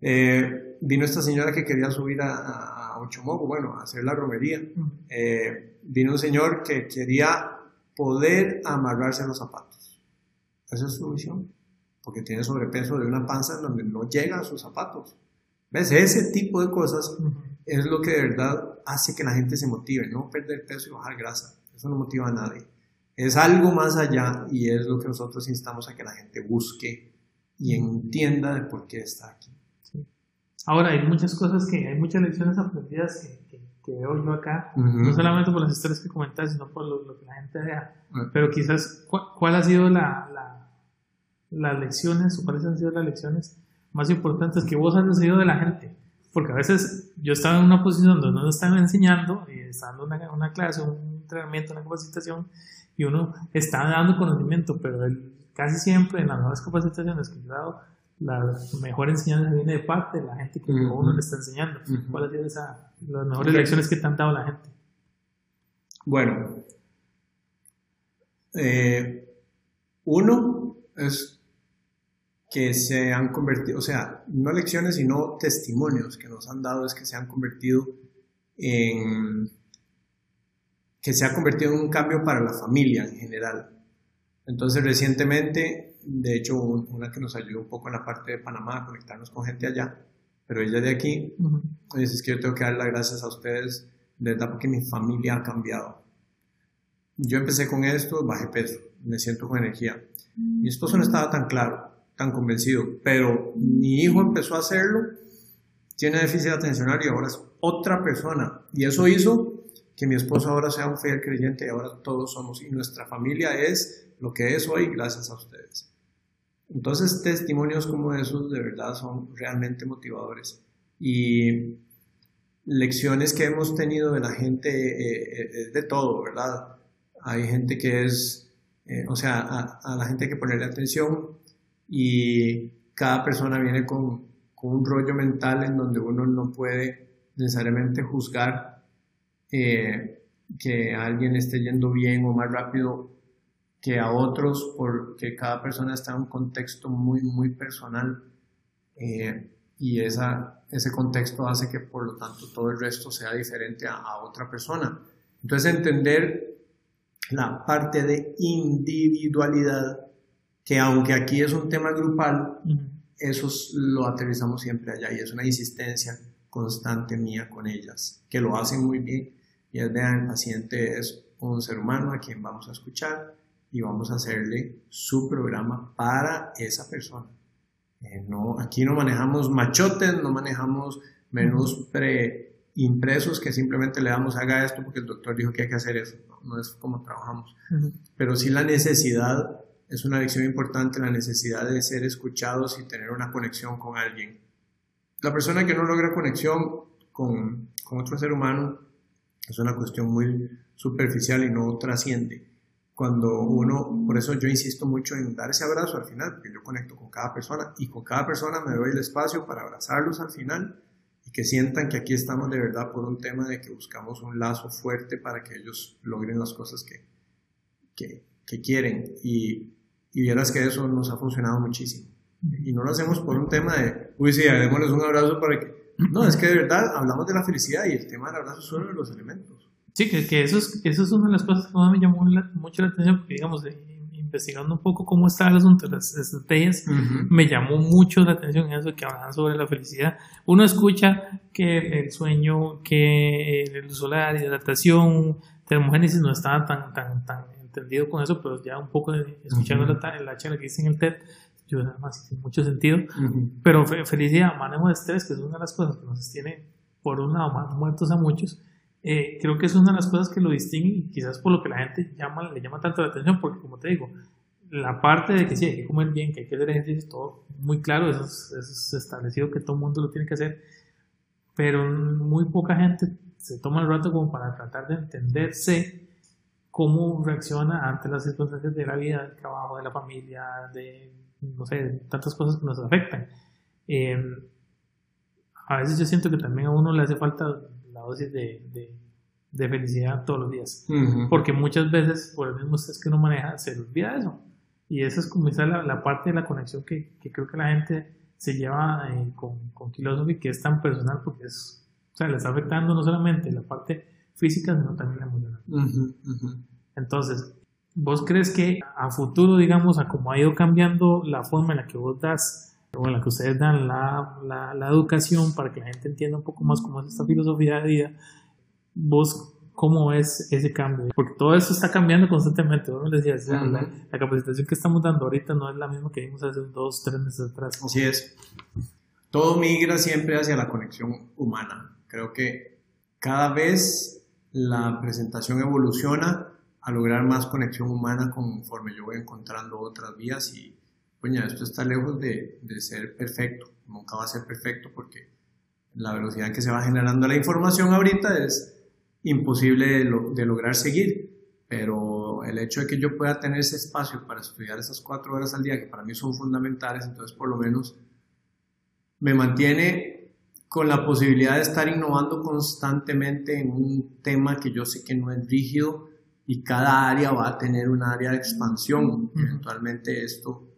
S2: Eh, vino esta señora que quería subir a, a, Ochomoco, bueno, a hacer la romería. Eh, vino un señor que quería poder amarrarse los zapatos. Esa es su visión porque tiene sobrepeso de una panza en donde no llega a sus zapatos. ¿Ves? Ese tipo de cosas es lo que de verdad hace que la gente se motive, no perder peso y bajar grasa. Eso no motiva a nadie. Es algo más allá y es lo que nosotros instamos a que la gente busque y entienda de por qué está aquí.
S1: Ahora, hay muchas cosas que, hay muchas lecciones aprendidas que, que, veo yo acá, no solamente por las historias que comentas, sino por lo, que la gente vea. Pero quizás, ¿cuál, ha sido la las lecciones o cuáles han sido las lecciones más importantes que vos has recibido de la gente. Porque a veces yo estaba en una posición donde uno estaba enseñando, y está dando una, una, clase, un entrenamiento, una capacitación, y uno está dando conocimiento, pero casi siempre en las nuevas capacitaciones que he dado, la mejor enseñanza viene de parte de la gente que uno le está enseñando. ¿Cuáles sido las mejores lecciones que te han dado la gente?
S2: Bueno, eh, uno es que se han convertido, o sea, no lecciones, sino testimonios que nos han dado es que se han convertido en, que se ha convertido en un cambio para la familia en general. Entonces, recientemente, de hecho, una que nos ayudó un poco en la parte de Panamá a conectarnos con gente allá, pero ella de aquí, dice, es que yo tengo que dar las gracias a ustedes, de verdad, porque mi familia ha cambiado. Yo empecé con esto, bajé peso, me siento con energía. Mi esposo no estaba tan claro, tan convencido, pero mi hijo empezó a hacerlo, tiene déficit atencional y ahora es otra persona. Y eso hizo que mi esposo ahora sea un fiel creyente y ahora todos somos, y nuestra familia es lo que es hoy gracias a ustedes. Entonces, testimonios como esos de verdad son realmente motivadores. Y lecciones que hemos tenido de la gente eh, eh, es de todo, ¿verdad? Hay gente que es, eh, o sea, a, a, la gente hay que ponerle atención, y cada persona viene con, un rollo mental en donde uno no puede necesariamente juzgar eh, que alguien esté yendo bien o más rápido que a otros porque cada persona está en un contexto muy, muy personal eh, y esa, ese contexto hace que por lo tanto todo el resto sea diferente a, a otra persona. Entonces entender la parte de individualidad que aunque aquí es un tema grupal, eso lo aterrizamos siempre allá y es una insistencia constante mía con ellas, que lo hacen muy bien. Y es, vean, el paciente es un ser humano a quien vamos a escuchar y vamos a hacerle su programa para esa persona. Eh, no, aquí no manejamos machotes, no manejamos menús preimpresos que simplemente le damos haga esto porque el doctor dijo que hay que hacer eso. No, es como trabajamos. Pero sí la necesidad, es una lección importante, la necesidad de ser escuchados y tener una conexión con alguien. La persona que no logra conexión con, con otro ser humano es una cuestión muy superficial y no trasciende cuando uno, por eso yo insisto mucho en dar ese abrazo al final, porque yo conecto con cada persona y con cada persona me doy el espacio para abrazarlos al final y que sientan que aquí estamos de verdad por un tema de que buscamos un lazo fuerte para que ellos logren las cosas que, que, que quieren. Y, y vieras que eso nos ha funcionado muchísimo. Y no lo hacemos por un tema de, uy, sí, démosles un abrazo para que... No, es que de verdad hablamos de la felicidad y el tema del abrazo es uno de los elementos.
S1: Sí, que, que eso, es, eso es una de las cosas que más me llamó mucho la atención, porque digamos, investigando un poco cómo está el asunto de las estrategias, me llamó mucho la atención eso que hablaban sobre la felicidad. Uno escucha que el sueño, que el solar, la hidratación, termogénesis no estaba tan, tan, tan entendido con eso, pero ya un poco escuchando la, la, charla que dice en el TED, yo nada más mucho sentido. Pero felicidad, manejo de estrés, que es una de las cosas que nos tiene, por un lado, más muertos a muchos, eh, creo que es una de las cosas que lo distingue quizás por lo que la gente llama, le llama tanto la atención, porque como te digo, la parte de que sí, hay que comer bien, que hay que hacer ejercicio, todo muy claro, eso es, establecido que todo el mundo lo tiene que hacer, pero muy poca gente se toma el rato como para tratar de entenderse cómo reacciona ante las circunstancias de la vida, del trabajo, de la familia, de, no sé, tantas cosas que nos afectan. Eh, a veces yo siento que también a uno le hace falta dosis de, de, felicidad todos los días. Porque muchas veces, por el mismo estrés que uno maneja, se le olvida eso. Y esa es como la, la parte de la conexión que, que, creo que la gente se lleva eh, con, con y que es tan personal porque es, o sea, le está afectando no solamente la parte física, sino también la emocional. Entonces, ¿vos crees que a futuro, digamos, a cómo ha ido cambiando la forma en la que vos das o en la que ustedes dan la, la, la, educación para que la gente entienda un poco más cómo es esta filosofía de vida, vos cómo es ese cambio, porque todo eso está cambiando constantemente, vos me decías, la, capacitación que estamos dando ahorita no es la misma que vimos hace dos, tres meses atrás.
S2: Así es. Todo migra siempre hacia la conexión humana. Creo que cada vez la presentación evoluciona a lograr más conexión humana conforme yo voy encontrando otras vías y esto está lejos de, de, ser perfecto, nunca va a ser perfecto porque la velocidad en que se va generando la información ahorita es imposible de, de lograr seguir, pero el hecho de que yo pueda tener ese espacio para estudiar esas cuatro horas al día, que para mí son fundamentales, entonces por lo menos me mantiene con la posibilidad de estar innovando constantemente en un tema que yo sé que no es rígido y cada área va a tener un área de expansión. Eventualmente esto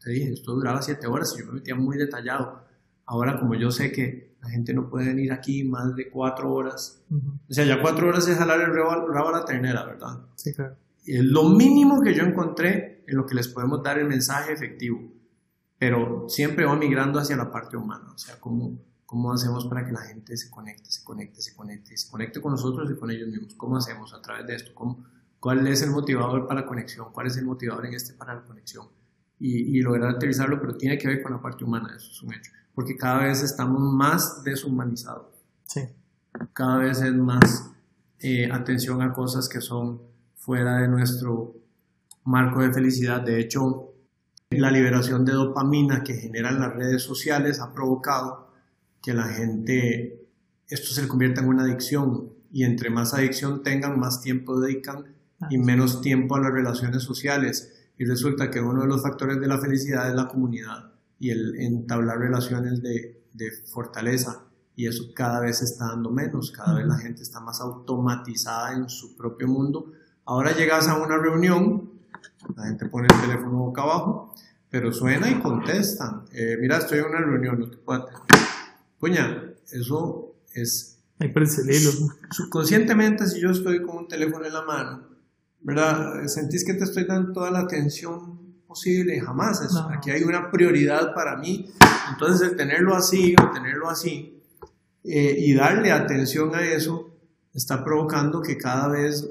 S2: te dije, esto duraba siete horas y yo me metía muy detallado. Ahora, como yo sé que la gente no puede venir aquí más de cuatro horas, o sea, ya cuatro horas es jalar el rabo, a la ternera, ¿verdad?
S1: Sí, claro.
S2: Y es lo mínimo que yo encontré en lo que les podemos dar el mensaje efectivo, pero siempre va migrando hacia la parte humana, o sea, cómo, cómo hacemos para que la gente se conecte, se conecte, se conecte, se conecte con nosotros y con ellos mismos, cómo hacemos a través de esto, ¿Cómo, cuál es el motivador para la conexión, cuál es el motivador en este para la conexión y, lograr aterrizarlo, pero tiene que ver con la parte humana, eso es un hecho, porque cada vez estamos más deshumanizados.
S1: Sí.
S2: Cada vez es más eh, atención a cosas que son fuera de nuestro marco de felicidad. De hecho, la liberación de dopamina que generan las redes sociales ha provocado que la gente, esto se convierta en una adicción y entre más adicción tengan, más tiempo dedican y menos tiempo a las relaciones sociales y resulta que uno de los factores de la felicidad es la comunidad y el entablar relaciones de, de fortaleza. Y eso cada vez se está dando menos, cada vez la gente está más automatizada en su propio mundo. Ahora llegas a una reunión, la gente pone el teléfono boca abajo, pero suena y contestan. Eh, mira, estoy en una reunión, no te puedo atender. Puña, eso es...
S1: Hay
S2: Subconscientemente, si yo estoy con un teléfono en la mano, ¿verdad? Sentís que te estoy dando toda la atención posible, jamás. Aquí hay una prioridad para mí. Entonces, el tenerlo así o tenerlo así eh, y darle atención a eso está provocando que cada vez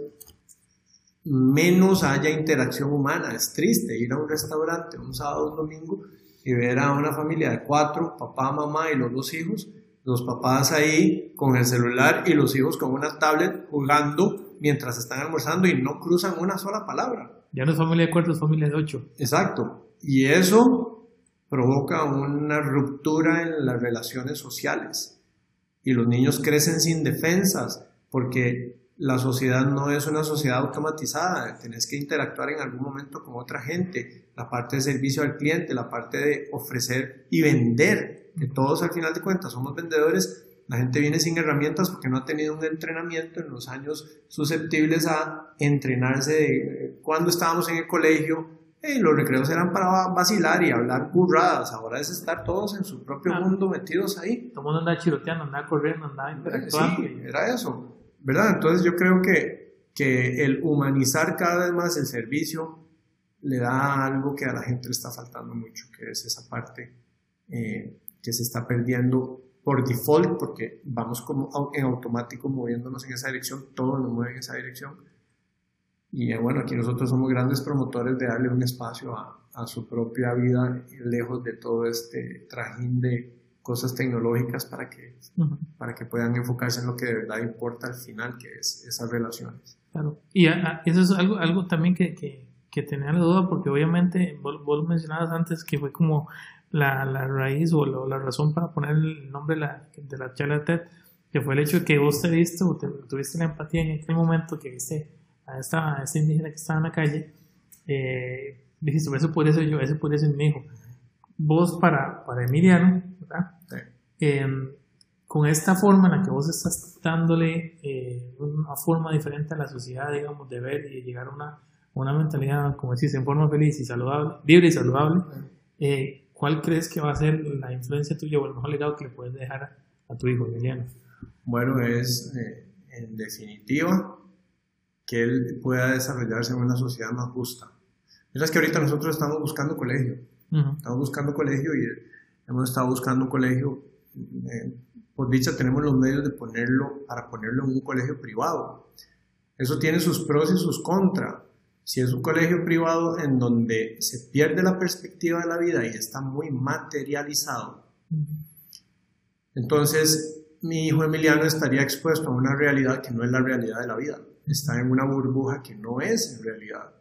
S2: menos haya interacción humana. Es triste ir a un restaurante un sábado o un domingo y ver a una familia de cuatro, papá, mamá y los dos hijos, los papás ahí con el celular y los hijos con una tablet jugando mientras están almorzando y no cruzan una sola palabra.
S1: Ya no es familia de cuatro, es familia de ocho.
S2: Exacto. Y eso provoca una ruptura en las relaciones sociales. Y los niños crecen sin defensas porque la sociedad no es una sociedad automatizada, tenés que interactuar en algún momento con otra gente, la parte de servicio al cliente, la parte de ofrecer y vender, que todos al final de cuentas somos vendedores, la gente viene sin herramientas porque no ha tenido un entrenamiento en los años susceptibles a entrenarse cuando estábamos en el colegio, eh, los recreos eran para vacilar y hablar burradas, ahora es estar todos en su propio ah. mundo metidos ahí.
S1: Todo el mundo andaba chiroteando, andaba corriendo, andaba interactuando.
S2: Sí, era eso. ¿verdad? Entonces yo creo que, que el humanizar cada vez más el servicio le da algo que a la gente le está faltando mucho, que es esa parte eh, que se está perdiendo por default, porque vamos como en automático moviéndonos en esa dirección, todo nos mueve en esa dirección. Y eh, bueno, aquí nosotros somos grandes promotores de darle un espacio a, a su propia vida, lejos de todo este trajín de, cosas tecnológicas para que, para que puedan enfocarse en lo que de verdad importa al final, que es esas relaciones.
S1: Claro, y eso es algo, algo también que, que, que tenía la duda, porque obviamente vos, vos, mencionabas antes que fue como la, la raíz o la, razón para poner el nombre de la, de la charla TED, que fue el hecho de que vos te viste o tuviste la empatía en aquel momento que viste a esta, a indígena que estaba en la calle, eh, dijiste, eso podría ser yo, ese podría ser mi hijo. Vos para, para Emiliano, ¿verdad? Em, con esta forma en la que vos estás dándole eh, una forma diferente a la sociedad, digamos, de ver y llegar a una, una mentalidad, como decís, en forma feliz y saludable, libre y saludable, eh, ¿cuál crees que va a ser la influencia tuya o el mejor legado que le puedes dejar a, tu hijo, Emiliano?
S2: Bueno, es eh, en definitiva que él pueda desarrollarse en una sociedad más justa. Es que ahorita nosotros estamos buscando colegio, estamos buscando colegio y hemos estado buscando un colegio, eh, por dicha tenemos los medios de ponerlo, para ponerlo en un colegio privado. Eso tiene sus pros y sus contras. Si es un colegio privado en donde se pierde la perspectiva de la vida y está muy materializado, entonces mi hijo Emiliano estaría expuesto a una realidad que no es la realidad de la vida. Está en una burbuja que no es en realidad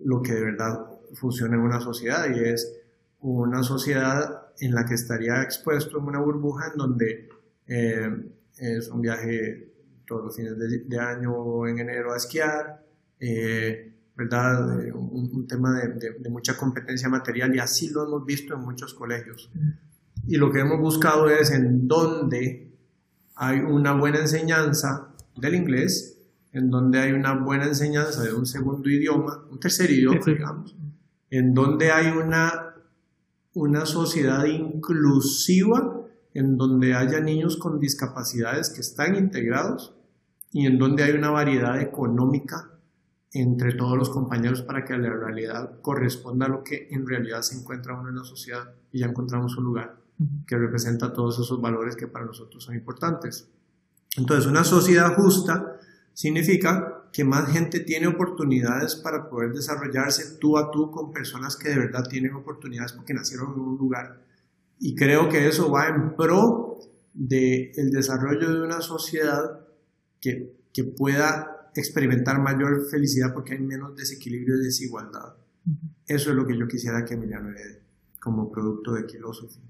S2: lo que de verdad funciona en una sociedad y es una sociedad en la que estaría expuesto en una burbuja en donde eh, es un viaje todos los fines de, año en enero a esquiar, eh, ¿verdad? Eh, un, tema de, mucha competencia material y así lo hemos visto en muchos colegios. Y lo que hemos buscado es en donde hay una buena enseñanza del inglés, en donde hay una buena enseñanza de un segundo idioma, un tercer idioma, digamos, en donde hay una una sociedad inclusiva en donde haya niños con discapacidades que están integrados y en donde hay una variedad económica entre todos los compañeros para que la realidad corresponda a lo que en realidad se encuentra uno en la sociedad y ya encontramos un lugar que representa todos esos valores que para nosotros son importantes. Entonces, una sociedad justa significa que más gente tiene oportunidades para poder desarrollarse tú a tú con personas que de verdad tienen oportunidades porque nacieron en un lugar. Y creo que eso va en pro del el desarrollo de una sociedad que, que pueda experimentar mayor felicidad porque hay menos desequilibrio y desigualdad. Eso es lo que yo quisiera que Emiliano herede como producto de Philosophy.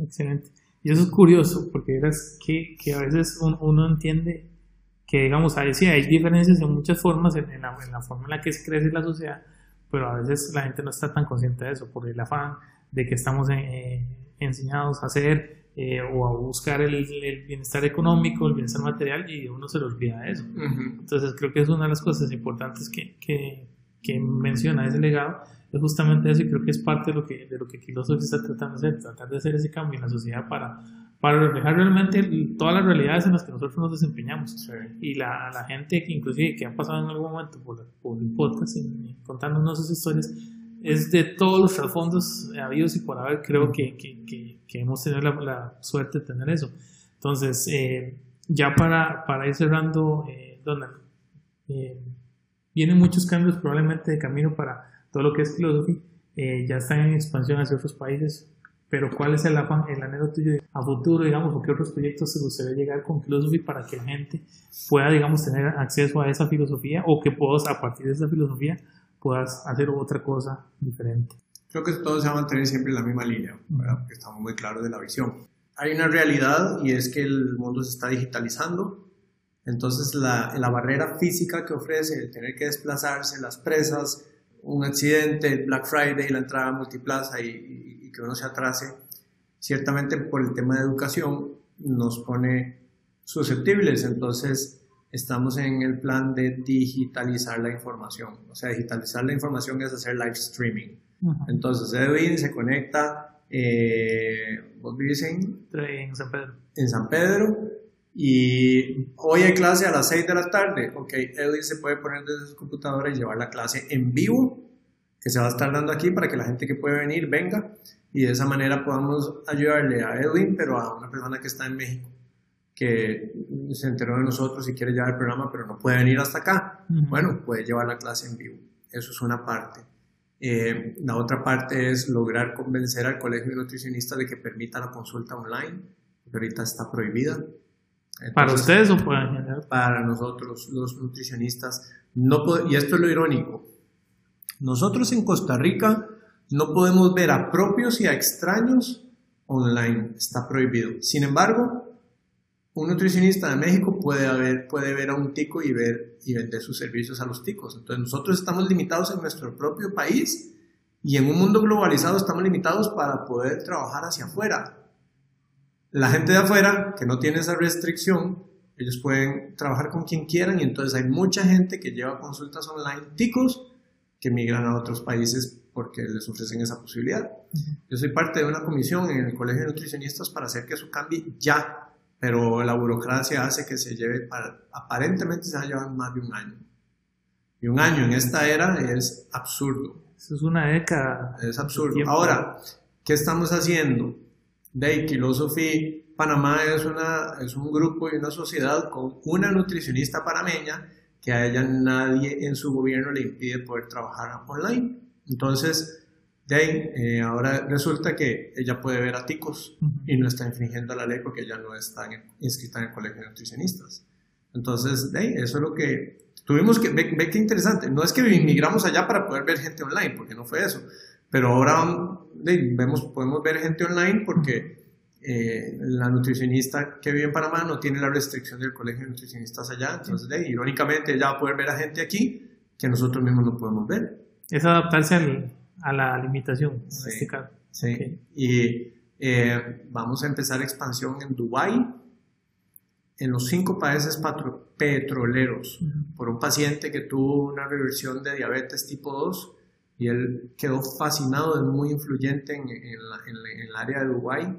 S1: Excelente. Y eso es curioso porque eras que, que a veces uno entiende que digamos, ahí sí hay diferencias en muchas formas, en, la, forma en la que crece la sociedad, pero a veces la gente no está tan consciente de eso, por el afán de que estamos eh, enseñados a hacer eh, o a buscar el, bienestar económico, el bienestar material, y uno se le olvida de eso. Entonces creo que es una de las cosas importantes que, que, que menciona ese legado, es justamente eso y creo que es parte de lo que, de lo que está tratando de hacer, tratar de hacer ese cambio en la sociedad para para reflejar realmente todas las realidades en las que nosotros nos desempeñamos. Y la, la, gente que inclusive que ha pasado en algún momento por, por el podcast y, contándonos sus historias, es de todos los trasfondos habidos y por haber, creo que, que, que, hemos tenido la, suerte de tener eso. Entonces, eh, ya para, para ir cerrando, eh, Donald, eh, vienen muchos cambios probablemente de camino para todo lo que es Philosophy. Eh, ya están en expansión hacia otros países, pero ¿cuál es el, el anhelo tuyo a futuro, digamos, o qué otros proyectos te gustaría llegar con Philosophy para que la gente pueda, digamos, tener acceso a esa filosofía o que puedas, a partir de esa filosofía, puedas hacer otra cosa diferente?
S2: Creo que todo se va a mantener siempre en la misma línea, porque estamos muy claros de la visión. Hay una realidad y es que el mundo se está digitalizando, entonces la, la barrera física que ofrece el tener que desplazarse, las presas, un accidente, el Black Friday, la entrada a multiplaza y, y, que uno se atrase, ciertamente por el tema de educación nos pone susceptibles. Entonces estamos en el plan de digitalizar la información. O sea, digitalizar la información es hacer live streaming. Entonces Edwin se conecta, eh, ¿vos vivís en?
S1: En San Pedro.
S2: En San Pedro y hoy hay clase a las 6 de la tarde. Ok, Edwin se puede poner desde su computadora y llevar la clase en vivo, que se va a estar dando aquí para que la gente que puede venir venga. Y de esa manera podamos ayudarle a Edwin, pero a una persona que está en México, que se enteró de nosotros y quiere llevar el programa, pero no puede venir hasta acá. Bueno, puede llevar la clase en vivo. Eso es una parte. Eh, la otra parte es lograr convencer al colegio de nutricionistas de que permita la consulta online, que ahorita está prohibida.
S1: ¿Para ustedes o para
S2: Para nosotros, los nutricionistas. No y esto es lo irónico. Nosotros en Costa Rica no podemos ver a propios y a extraños online. Está prohibido. Sin embargo, un nutricionista de México puede, puede ver a un tico y, ver, y vender sus servicios a los ticos. Entonces nosotros estamos limitados en nuestro propio país y en un mundo globalizado estamos limitados para poder trabajar hacia afuera. La gente de afuera, que no tiene esa restricción, ellos pueden trabajar con quien quieran y entonces hay mucha gente que lleva consultas online, ticos, que migran a otros países porque les ofrecen esa posibilidad. Yo soy parte de una comisión en el Colegio de Nutricionistas para hacer que eso cambie ya, pero la burocracia hace que se lleve, aparentemente se va a llevar más de un año. Y un año en esta era es absurdo.
S1: Eso es una década.
S2: Es absurdo. Ahora, ¿qué estamos haciendo? de Philosophy Panamá es, una, es un grupo y una sociedad con una nutricionista panameña que a ella nadie en su gobierno le impide poder trabajar online. Entonces, de eh, ahora resulta que ella puede ver a ticos y no está infringiendo la ley porque ella no está inscrita en el colegio de nutricionistas. Entonces, de eso es lo que tuvimos que, ve, ve qué interesante, no es que inmigramos allá para poder ver gente online, porque no fue eso, pero ahora vemos, podemos ver gente online porque eh, la nutricionista que vive en Panamá no tiene la restricción del colegio de nutricionistas allá. Entonces, irónicamente, ella va a poder ver a gente aquí que nosotros mismos no podemos ver.
S1: Es adaptarse a la limitación,
S2: sí, este Sí. Y eh, vamos a empezar expansión en Dubái, en los cinco países petroleros, por un paciente que tuvo una reversión de diabetes tipo 2 y él quedó fascinado, es muy influyente en, el área de Dubái.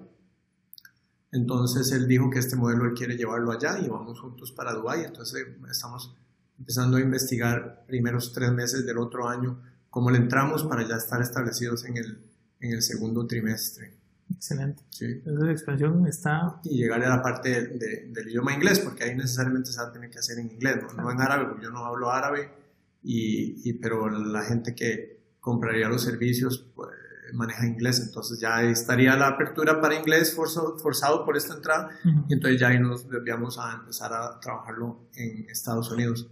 S2: Entonces él dijo que este modelo él quiere llevarlo allá y vamos juntos para Dubái. Entonces estamos empezando a investigar primeros tres meses del otro año cómo le entramos para ya estar establecidos en el, en el segundo trimestre.
S1: Excelente. Sí. Entonces la expansión está...
S2: Y llegarle a la parte del idioma inglés, porque ahí necesariamente se va a tener que hacer en inglés, no, en árabe, porque yo no hablo árabe, y, y, pero la gente que, compraría los servicios, pues, maneja inglés, entonces ya estaría la apertura para inglés forzado, forzado por esta entrada, y entonces ya ahí nos debíamos a empezar a trabajarlo en Estados Unidos.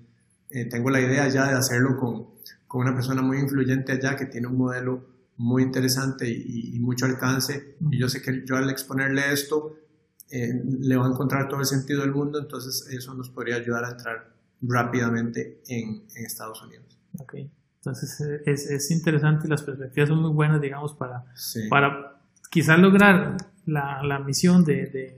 S2: Eh, tengo la idea ya de hacerlo con, con, una persona muy influyente allá que tiene un modelo muy interesante y, mucho alcance, y yo sé que yo al exponerle esto, eh, le va a encontrar todo el sentido del mundo, entonces eso nos podría ayudar a entrar rápidamente en, en Estados Unidos.
S1: Okay. Entonces eh, es, es interesante, las perspectivas son muy buenas, digamos, para, para quizás lograr la, la misión de, de,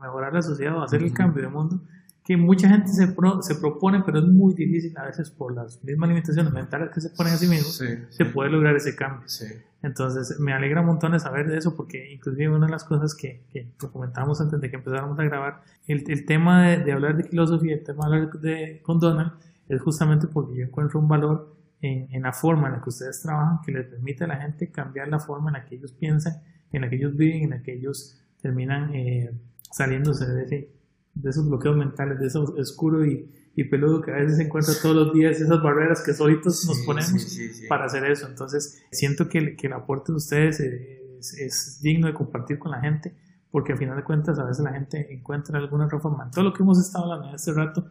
S1: mejorar la sociedad o hacer el cambio de mundo, que mucha gente se, se propone, pero es muy difícil a veces por las mismas limitaciones mentales que se ponen a sí mismos, se puede lograr ese cambio. Entonces me alegra un montón de saber de eso, porque inclusive una de las cosas que, que comentábamos antes de que empezáramos a grabar, el, el tema de, de, hablar de filosofía, el tema de hablar de, con Donald, es justamente porque yo encuentro un valor en, la forma en la que ustedes trabajan que les permite a la gente cambiar la forma en la que ellos piensan, en la que ellos viven, en la que ellos terminan eh, saliéndose de, de, esos bloqueos mentales, de eso oscuro y, y peludo que a veces se encuentra todos los días esas barreras que solitos nos ponemos para hacer eso. Entonces, siento que, que el aporte de ustedes es, es, digno de compartir con la gente, porque al final de cuentas a veces la gente encuentra alguna reforma en todo lo que hemos estado hablando en este rato,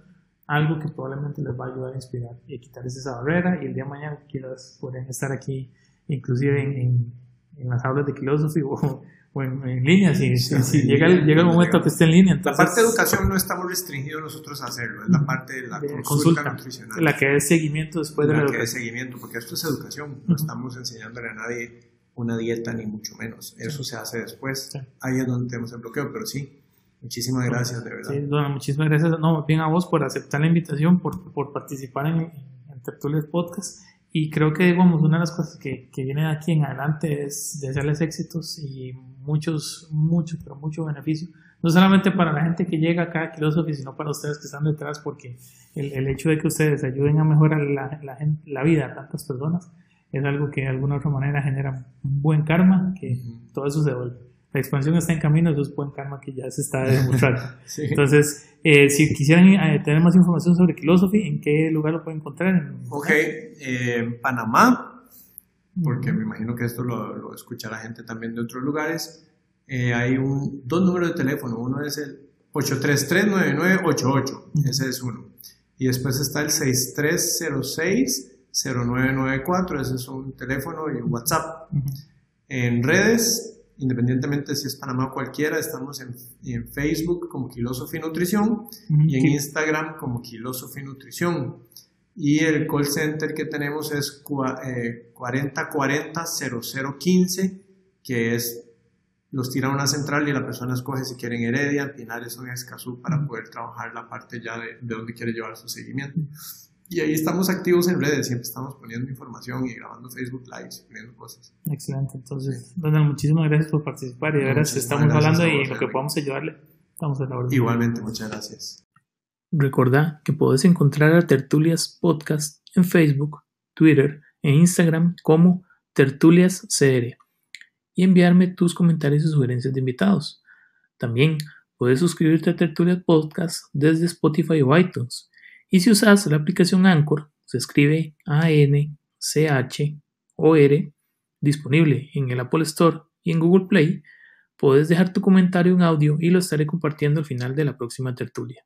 S1: algo que probablemente les va a ayudar a inspirar y a quitar esa barrera y el día de mañana quieras pueden estar aquí inclusive en, en, las aulas de filosofía o, o en, línea, si, si, llega, el, llega el momento que esté en línea.
S2: la parte de educación no estamos restringidos nosotros a hacerlo, es la parte de la consulta, nutricional.
S1: La que es seguimiento después de la,
S2: la que es seguimiento, porque esto es educación, no estamos enseñándole a nadie una dieta ni mucho menos, eso se hace después, ahí es donde tenemos el bloqueo, pero sí, Muchísimas gracias, de verdad. Sí,
S1: bueno, muchísimas gracias, no, bien a vos por aceptar la invitación, por, por participar en, en Tertulias Podcast. Y creo que, digamos, una de las cosas que, que viene de aquí en adelante es desearles éxitos y muchos, muchos, pero mucho beneficio. No solamente para la gente que llega acá a Kilosophy, sino para ustedes que están detrás, porque el, el hecho de que ustedes ayuden a mejorar la, la, la, vida de tantas personas es algo que de alguna otra manera genera un buen karma, que todo eso se devuelve la expansión está en camino, eso es buen karma que ya se está demostrando. Entonces, eh, si quisieran eh, tener más información sobre Philosophy, ¿en qué lugar lo pueden encontrar?
S2: Ok, eh, en Panamá, porque me imagino que esto lo, lo escucha la gente también de otros lugares. hay un, dos números de teléfono, uno es el 833-9988, ese es uno. Y después está el 6306-0994, ese es un teléfono y un WhatsApp. En redes, independientemente si es Panamá o cualquiera, estamos en, en Facebook como Kilosophy Nutrición y en Instagram como Kilosophy Nutrición. Y el call center que tenemos es 4040-0015, eh, que es, los tira a una central y la persona escoge si quieren Heredia, Pinares o Escazú para poder trabajar la parte ya de, de donde quiere llevar su seguimiento. Y ahí estamos activos en redes, siempre estamos poniendo información y grabando Facebook Lives poniendo cosas.
S1: Excelente, entonces, Donald, muchísimas gracias por participar y de veras estamos hablando y lo que podamos ayudarle, estamos a la orden.
S2: Igualmente, muchas gracias.
S1: Recordá que puedes encontrar a Tertulias Podcast en Facebook, Twitter e Instagram como Tertulias CR y enviarme tus comentarios y sugerencias de invitados. También puedes suscribirte a Tertulias Podcast desde Spotify o iTunes y si usas la aplicación Anchor, se escribe A-N-C-H-O-R, disponible en el Apple Store y en Google Play, puedes dejar tu comentario en audio y lo estaré compartiendo al final de la próxima tertulia.